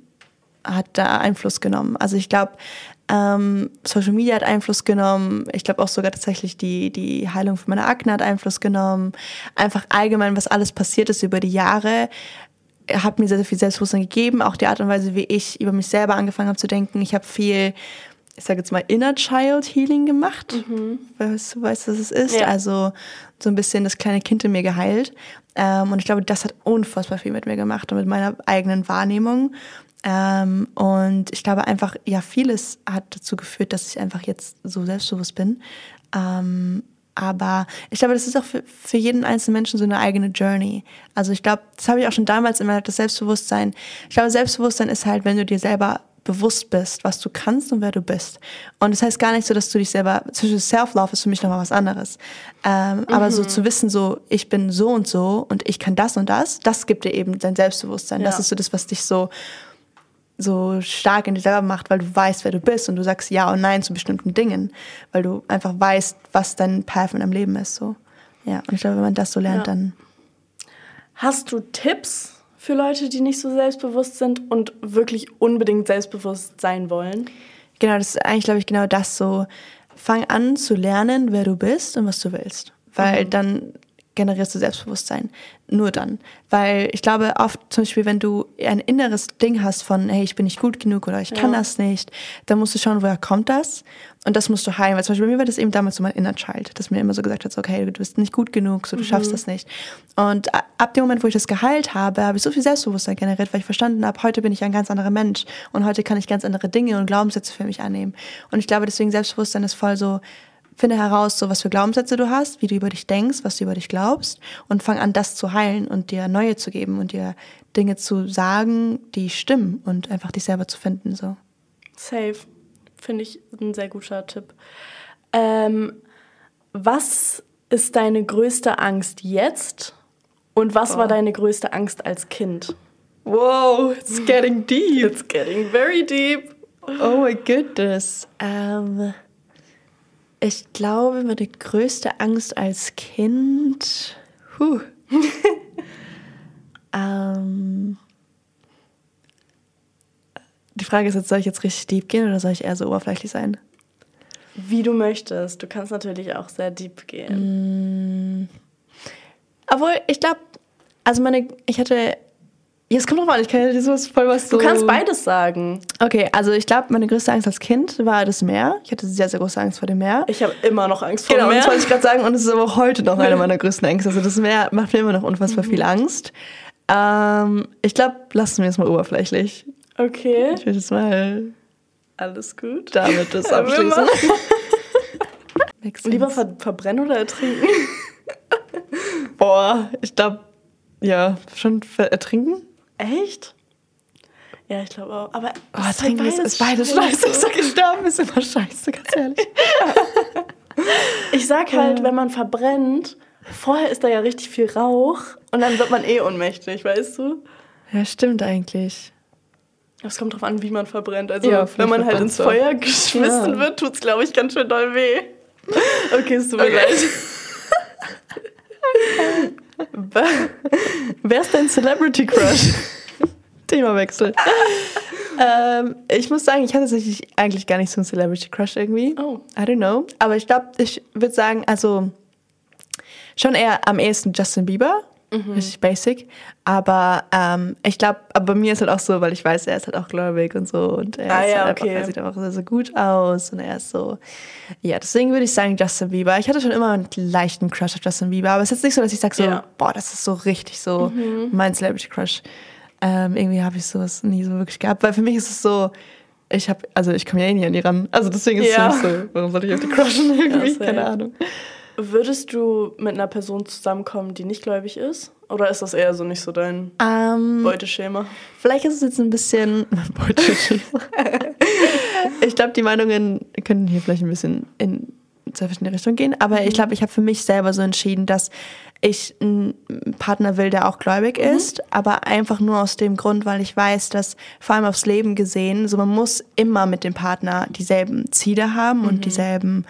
hat da Einfluss genommen. Also ich glaube, ähm, Social Media hat Einfluss genommen. Ich glaube auch sogar tatsächlich die, die Heilung von meiner Akne hat Einfluss genommen. Einfach allgemein, was alles passiert ist über die Jahre, hat mir sehr, sehr viel Selbstbewusstsein gegeben. Auch die Art und Weise, wie ich über mich selber angefangen habe zu denken. Ich habe viel, ich sage jetzt mal, Inner Child Healing gemacht. Weißt du, weißt, was es ist? Ja. Also so ein bisschen das kleine Kind in mir geheilt. Ähm, und ich glaube, das hat unfassbar viel mit mir gemacht und mit meiner eigenen Wahrnehmung. Ähm, und ich glaube einfach, ja, vieles hat dazu geführt, dass ich einfach jetzt so selbstbewusst bin. Ähm, aber ich glaube, das ist auch für, für jeden einzelnen Menschen so eine eigene Journey. Also ich glaube, das habe ich auch schon damals immer, das Selbstbewusstsein. Ich glaube, Selbstbewusstsein ist halt, wenn du dir selber bewusst bist, was du kannst und wer du bist. Und das heißt gar nicht so, dass du dich selber, zwischen Self-Love ist für mich nochmal was anderes. Ähm, Aber so zu wissen, so, ich bin so und so und ich kann das und das, das gibt dir eben dein Selbstbewusstsein. Das Ja. ist so das, was dich so, so stark in dir selber macht, weil du weißt, wer du bist und du sagst Ja und Nein zu bestimmten Dingen, weil du einfach weißt, was dein Path in deinem Leben ist. So. Ja, und ich glaube, wenn man das so lernt, Ja. dann. Hast du Tipps für Leute, die nicht so selbstbewusst sind und wirklich unbedingt selbstbewusst sein wollen? Genau, das ist eigentlich, glaube ich, genau das so. Fang an zu lernen, wer du bist und was du willst. Weil dann generierst du Selbstbewusstsein. Nur dann. Weil ich glaube, oft zum Beispiel, wenn du ein inneres Ding hast von, hey, ich bin nicht gut genug oder ich kann Ja. das nicht, dann musst du schauen, woher kommt das? Und das musst du heilen. Weil zum Beispiel bei mir war das eben damals so mein Inner Child, das mir immer so gesagt hat, so, okay, du bist nicht gut genug, so, du schaffst das nicht. Und ab dem Moment, wo ich das geheilt habe, habe ich so viel Selbstbewusstsein generiert, weil ich verstanden habe, heute bin ich ein ganz anderer Mensch und heute kann ich ganz andere Dinge und Glaubenssätze für mich annehmen. Und ich glaube, deswegen Selbstbewusstsein ist voll so, finde heraus, so was für Glaubenssätze du hast, wie du über dich denkst, was du über dich glaubst und fang an, das zu heilen und dir neue zu geben und dir Dinge zu sagen, die stimmen und einfach dich selber zu finden. So. Safe. Finde ich ein sehr guter Tipp. Ähm, was ist deine größte Angst jetzt? Und was war deine größte Angst als Kind? Wow, it's getting deep. It's getting very deep. Oh my goodness. Ähm, ich glaube, meine größte Angst als Kind. Huh. *laughs* ähm, die Frage ist jetzt, soll ich jetzt richtig deep gehen oder soll ich eher so oberflächlich sein? Wie du möchtest. Du kannst natürlich auch sehr deep gehen. Obwohl, ich glaube, also meine, ich hatte. Jetzt kommt drauf an, ich kann ja so voll was Du so kannst beides sagen. Okay, also ich glaube, meine größte Angst als Kind war das Meer. Ich hatte sehr, sehr große Angst vor dem Meer. Ich habe immer noch Angst vor Genau, Meer. das wollte ich gerade sagen und es ist aber heute noch eine *laughs* meiner größten Ängste. Also das Meer macht mir immer noch unfassbar viel Angst. Ähm, ich glaube, lassen wir es mal oberflächlich. Okay. Ich will jetzt mal. Alles gut. damit das *laughs* Ja, abschließen. *laughs* Lieber ver verbrennen oder ertrinken? Boah, ich glaube, ja, schon ertrinken. Echt? Ja, ich glaube auch. Aber Oh, es ertrinken ist, ist beides scheiße. Ich sag, sterben ist immer scheiße, ganz ehrlich. *laughs* Ich sag halt, wenn man verbrennt, vorher ist da ja richtig viel Rauch und dann wird man eh ohnmächtig, weißt du? Ja, stimmt eigentlich. Es kommt drauf an, wie man verbrennt. Also, Ja, wenn man halt ins so. Feuer geschmissen Ja. wird, tut's, glaube ich, ganz schön doll weh. *laughs* Okay, es tut mir leid. *laughs* Wer ist dein Celebrity Crush? Themawechsel. ähm, ich muss sagen, ich hatte tatsächlich eigentlich gar nicht so einen Celebrity Crush irgendwie. Oh. I don't know. Aber ich glaube, ich würde sagen, also schon eher am ehesten Justin Bieber. Richtig basic. Aber ähm, ich glaube, aber bei mir ist halt auch so, weil ich weiß, er ist halt auch gläubig und so. Und er, Ah, ja, halt okay. einfach, er sieht einfach sehr, sehr gut aus. Und er ist so. Ja, deswegen würde ich sagen Justin Bieber. Ich hatte schon immer einen leichten Crush auf Justin Bieber. Aber es ist jetzt nicht so, dass ich sage so, Ja. boah, das ist so richtig so mein Celebrity Crush. Ähm, irgendwie habe ich sowas nie so wirklich gehabt. Weil für mich ist es so, ich habe, also ich komme ja eh nie an die ran. Also deswegen ist Ja. es mich so, warum soll ich auf die *laughs* crushen irgendwie? Keine Ahnung. Würdest du mit einer Person zusammenkommen, die nicht gläubig ist? Oder ist das eher so nicht so dein Ähm, Beuteschema? Vielleicht ist es jetzt ein bisschen. *laughs* *laughs* ich glaube, die Meinungen könnten hier vielleicht ein bisschen in zwei verschiedene Richtungen gehen. Aber ich glaube, ich habe für mich selber so entschieden, dass ich einen Partner will, der auch gläubig ist, aber einfach nur aus dem Grund, weil ich weiß, dass vor allem aufs Leben gesehen, so man muss immer mit dem Partner dieselben Ziele haben und dieselben,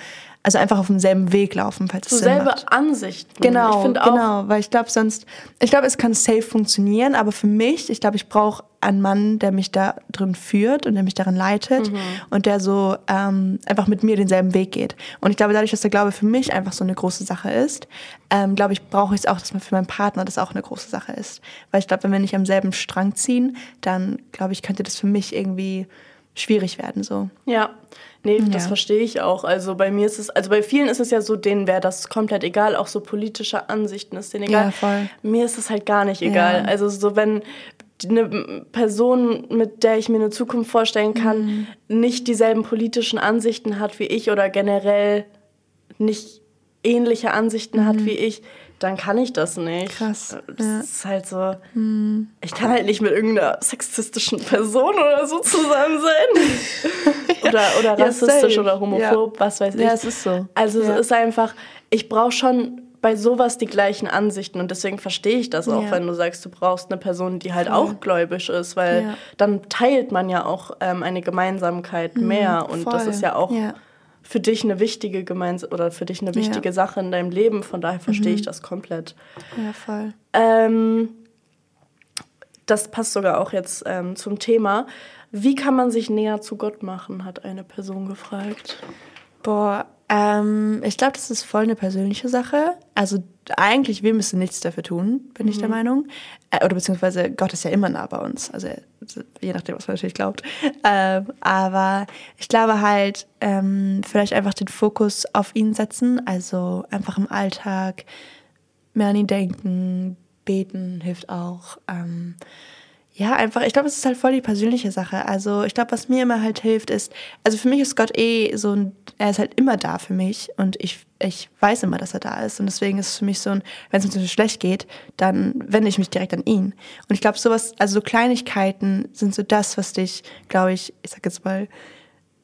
also einfach auf demselben Weg laufen, falls es So Sinn selbe macht. Ansichten. Genau, ich finde auch, genau, weil ich glaube sonst, ich glaube, es kann safe funktionieren, aber für mich, ich glaube, ich brauche einen Mann, der mich da drin führt und der mich darin leitet Mhm. und der so ähm, einfach mit mir denselben Weg geht. Und ich glaube, dadurch, dass der Glaube für mich einfach so eine große Sache ist, ähm, glaube ich, brauche ich es auch, dass man für meinen Partner das auch eine große Sache ist. Weil ich glaube, wenn wir nicht am selben Strang ziehen, dann glaube ich, könnte das für mich irgendwie schwierig werden. So. Ja, nee, das Ja. verstehe ich auch. Also bei mir ist es, also bei vielen ist es ja so, denen wäre das komplett egal, auch so politische Ansichten ist denen egal. Ja, voll. Mir ist es halt gar nicht egal. Ja. Also so, wenn eine Person, mit der ich mir eine Zukunft vorstellen kann, Mhm. nicht dieselben politischen Ansichten hat wie ich oder generell nicht ähnliche Ansichten hat wie ich, dann kann ich das nicht. Mhm. Krass, Das ja. Mhm. ist halt so. Ich kann halt nicht mit irgendeiner sexistischen Person oder so zusammen sein. *laughs* oder oder Ja, rassistisch safe. oder homophob, was weiß ich. Ja, es ist so. Also Ja. es ist einfach, ich brauche schon bei sowas die gleichen Ansichten und deswegen verstehe ich das auch, Ja. wenn du sagst, du brauchst eine Person, die halt auch gläubig ist, weil Ja. dann teilt man ja auch ähm, eine Gemeinsamkeit mehr und das Mhm, voll. ist ja auch Ja. Für dich eine wichtige Gemeins oder für dich eine wichtige Ja. Mhm. Sache in deinem Leben. Von daher verstehe ich das komplett. Ja, voll. Ähm, das passt sogar auch jetzt ähm, zum Thema. Wie kann man sich näher zu Gott machen, hat eine Person gefragt. Boah, ähm, ich glaube, das ist voll eine persönliche Sache. Also eigentlich, wir müssen nichts dafür tun, bin ich der Meinung. Äh, oder beziehungsweise Gott ist ja immer nah bei uns. Also je nachdem, was man natürlich glaubt. Ähm, aber ich glaube halt, ähm, vielleicht einfach den Fokus auf ihn setzen. Also einfach im Alltag mehr an ihn denken, beten hilft auch. Ähm, ja, einfach, ich glaube, es ist halt voll die persönliche Sache. Also, ich glaube, was mir immer halt hilft, ist, also für mich ist Gott eh so ein, er ist halt immer da für mich und ich, ich weiß immer, dass er da ist. Und deswegen ist es für mich so ein, wenn es mir Beispiel schlecht geht, dann wende ich mich direkt an ihn. Und ich glaube, sowas, also so Kleinigkeiten sind so das, was dich, glaube ich, ich sag jetzt mal,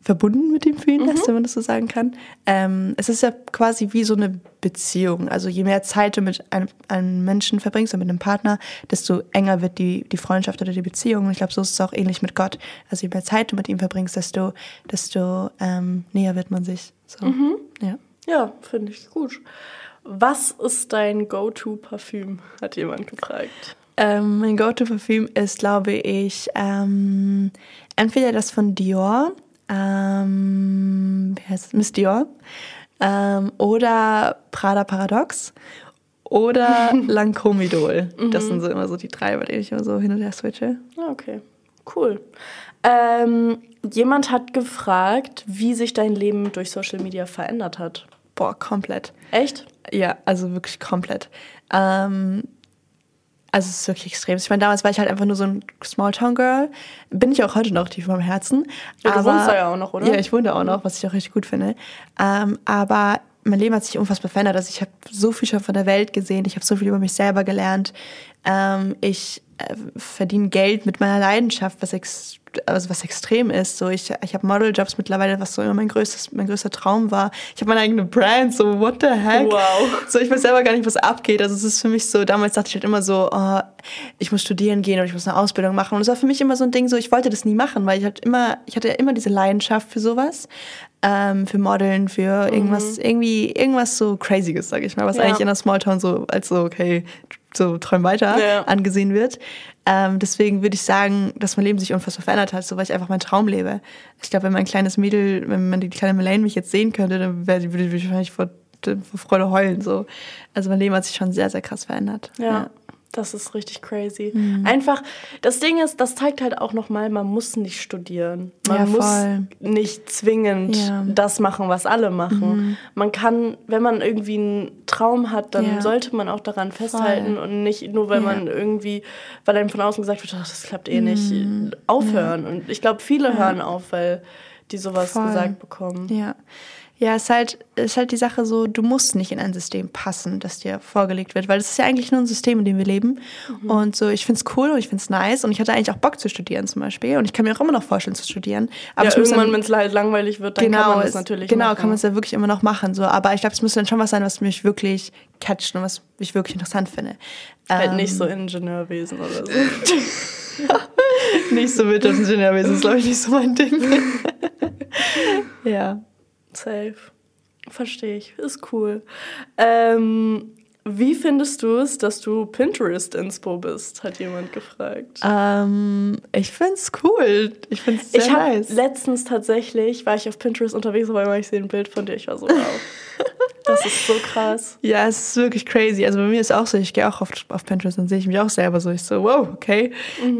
verbunden mit ihm fühlen lässt, *laughs* wenn man das so sagen kann. Ähm, es ist ja quasi wie so eine Beziehung. Also je mehr Zeit du mit einem, einem Menschen verbringst und mit einem Partner, desto enger wird die, die Freundschaft oder die Beziehung. Und ich glaube, so ist es auch ähnlich mit Gott. Also je mehr Zeit du mit ihm verbringst, desto, desto ähm, näher wird man sich. So. Ja. Ja, finde ich gut. Was ist dein Go-To-Parfüm, hat jemand gefragt. Ähm, mein Go-To-Parfüm ist, glaube ich, ähm, entweder das von Dior, ähm, wie heißt es? Miss Dior, ähm, oder Prada Paradox oder *laughs* Lancôme Idol. Das sind so immer so die drei, bei denen ich immer so hin und her switche. Ah, okay, cool. Ähm, jemand hat gefragt, wie sich dein Leben durch Social Media verändert hat. Boah, komplett. Echt? Ja, also wirklich komplett. Ähm, Also es ist wirklich extrem. Ich meine, damals war ich halt einfach nur so ein Smalltown-Girl. Bin ich auch heute noch tief im Herzen. Ja, du aber, wohnst da ja auch noch, oder? Ja, ich wohne da auch noch, was ich auch richtig gut finde. Ähm, aber mein Leben hat sich unfassbar verändert. Also ich habe so viel schon von der Welt gesehen. Ich habe so viel über mich selber gelernt. Ähm, ich äh, verdiene Geld mit meiner Leidenschaft, was ex also was extrem ist. So ich, ich habe Modeljobs mittlerweile, was so immer mein größtes, mein größter Traum war. Ich habe meine eigene Brand, so what the heck? Wow. So ich weiß selber gar nicht, was abgeht. Also es ist für mich so, damals dachte ich halt immer so, oh, ich muss studieren gehen oder ich muss eine Ausbildung machen. Und es war für mich immer so ein Ding, so ich wollte das nie machen, weil ich halt immer, ich hatte ja immer diese Leidenschaft für sowas. Ähm, für Modeln, für irgendwas, irgendwie, irgendwas so Crazyes, sag ich mal, was Ja. eigentlich in der Smalltown so als so, okay, so träum weiter Ja. angesehen wird. Ähm, deswegen würde ich sagen, dass mein Leben sich unfassbar verändert hat, so weil ich einfach meinen Traum lebe. Ich glaube, wenn mein kleines Mädel, wenn man die kleine Melaine mich jetzt sehen könnte, dann würde ich wahrscheinlich vor, vor Freude heulen. So. Also mein Leben hat sich schon sehr, sehr krass verändert. Ja, das ist richtig crazy. Mhm. Einfach, das Ding ist, das zeigt halt auch nochmal, man muss nicht studieren. Man Ja, muss voll. nicht zwingend Ja. Mhm. das machen, was alle machen. Man kann, wenn man irgendwie einen Traum hat, dann Ja. sollte man auch daran festhalten und nicht nur, weil man irgendwie, weil einem von außen gesagt wird, ach, das klappt eh nicht, aufhören. Und ich glaube, viele hören auf, weil die sowas Voll. gesagt bekommen. Ja. Ja, es ist halt, ist halt die Sache so, du musst nicht in ein System passen, das dir vorgelegt wird, weil es ist ja eigentlich nur ein System, in dem wir leben. Mhm. Und so, ich finde es cool und ich finde es nice und ich hatte eigentlich auch Bock zu studieren zum Beispiel und ich kann mir auch immer noch vorstellen zu studieren. Aber ja, irgendwann, wenn es halt langweilig wird, dann genau, kann man es- natürlich Genau, machen. kann man es ja wirklich immer noch machen. So. Aber ich glaube, es müsste dann schon was sein, was mich wirklich catcht und was ich wirklich interessant finde. Halt Ähm, nicht so Ingenieurwesen oder so. *laughs* nicht so Wirtschaftsingenieurwesen ist, glaube ich, nicht so mein Ding. *laughs* ja. Safe. Verstehe ich. Ist cool. Ähm, wie findest du es, dass du Pinterest-Inspo bist? Hat jemand gefragt. Ähm, ich finde es cool. Ich finde es sehr ich nice. letztens tatsächlich, war ich auf Pinterest unterwegs, aber ich sehe ein Bild von dir. Ich war so, wow. *laughs* *laughs* Das ist so krass. Ja, es ist wirklich crazy. Also bei mir ist auch so, ich gehe auch auf, auf Pinterest und sehe ich mich auch selber so. Ich so, wow, okay.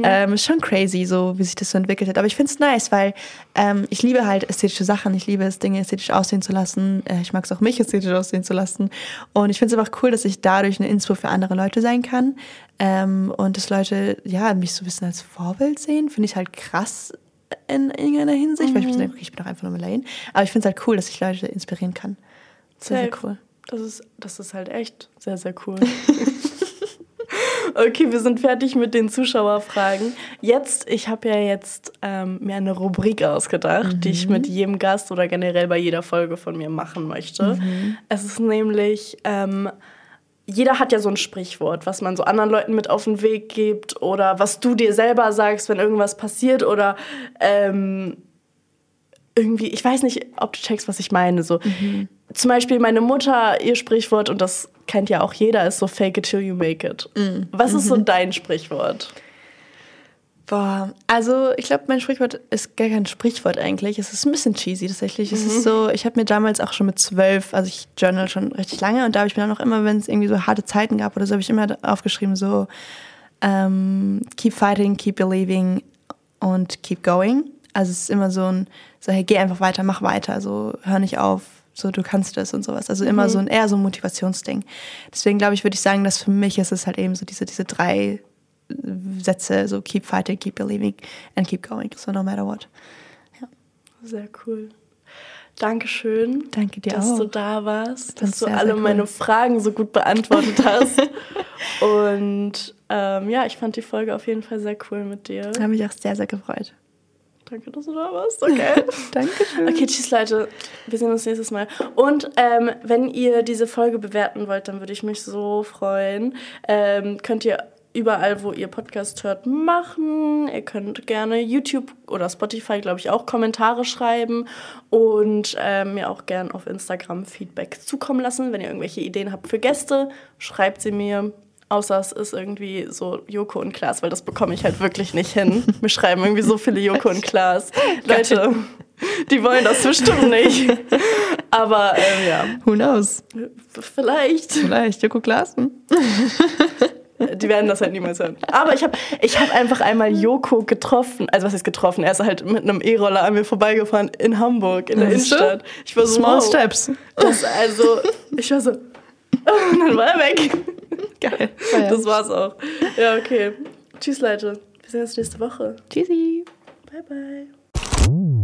Ähm, ist schon crazy, so wie sich das so entwickelt hat. Aber ich finde es nice, weil ähm, ich liebe halt ästhetische Sachen. Ich liebe es, Dinge ästhetisch aussehen zu lassen. Äh, ich mag es auch, mich ästhetisch aussehen zu lassen. Und ich finde es einfach cool, dass ich dadurch eine Inspo für andere Leute sein kann. Ähm, und dass Leute, ja, mich so ein bisschen als Vorbild sehen. Finde ich halt krass in irgendeiner Hinsicht, weil ich bin, okay, ich bin doch einfach nur Melaine. Aber ich finde es halt cool, dass ich Leute inspirieren kann. Sehr, sehr cool. Das ist, das ist halt echt sehr, sehr cool. *laughs* okay, wir sind fertig mit den Zuschauerfragen. Jetzt, ich habe ja jetzt ähm, mir eine Rubrik ausgedacht, die ich mit jedem Gast oder generell bei jeder Folge von mir machen möchte. Es ist nämlich, ähm, jeder hat ja so ein Sprichwort, was man so anderen Leuten mit auf den Weg gibt oder was du dir selber sagst, wenn irgendwas passiert oder ähm, irgendwie, ich weiß nicht, ob du checkst, was ich meine. So. Zum Beispiel meine Mutter, ihr Sprichwort, und das kennt ja auch jeder, ist so fake it till you make it. Was ist so dein Sprichwort? Boah, also ich glaube, mein Sprichwort ist gar kein Sprichwort eigentlich. Es ist ein bisschen cheesy tatsächlich. Es ist so, ich habe mir damals auch schon mit zwölf, also ich journal schon richtig lange und da habe ich mir dann auch immer, wenn es irgendwie so harte Zeiten gab oder so, habe ich immer aufgeschrieben so ähm, keep fighting, keep believing und keep going. Also es ist immer so ein, so hey, geh einfach weiter, mach weiter, so hör nicht auf, so du kannst das und sowas. Also immer so ein eher so ein Motivationsding. Deswegen glaube ich, würde ich sagen, dass für mich ist es halt eben so diese, diese drei Sätze, so keep fighting, keep believing and keep going, so no matter what. Sehr cool. Dankeschön. Danke dir dass auch. du da warst, dass Fand's du sehr, alle sehr cool. meine Fragen so gut beantwortet hast. *laughs* Und ähm, ja, ich fand die Folge auf jeden Fall sehr cool mit dir. Habe mich auch sehr, sehr gefreut. Danke, dass du da warst. Okay. *laughs* Dankeschön. Okay, tschüss Leute. Wir sehen uns nächstes Mal. Und ähm, wenn ihr diese Folge bewerten wollt, dann würde ich mich so freuen. Ähm, könnt ihr überall, wo ihr Podcast hört, machen. Ihr könnt gerne YouTube oder Spotify, glaube ich, auch Kommentare schreiben und ähm, mir auch gerne auf Instagram Feedback zukommen lassen. Wenn ihr irgendwelche Ideen habt für Gäste, schreibt sie mir. Außer es ist irgendwie so Joko und Klaas, weil das bekomme ich halt wirklich nicht hin. Mir schreiben irgendwie so viele Joko und Klaas. Leute, die wollen das bestimmt nicht. Aber ähm, ja, Who knows? vielleicht. Vielleicht Joko Klaassen. Die werden das halt niemals hören. Aber ich habe ich hab einfach einmal Joko getroffen. Also was ist getroffen? Er ist halt mit einem E-Roller an mir vorbeigefahren in Hamburg, in der? Innenstadt. Ich war so, Small wow. steps. Das also, ich war so, *laughs* Und dann war er weg. *laughs* Geil. Das war's auch. Ja, okay. Tschüss, Leute. Wir sehen uns nächste Woche. Tschüssi. Bye, bye.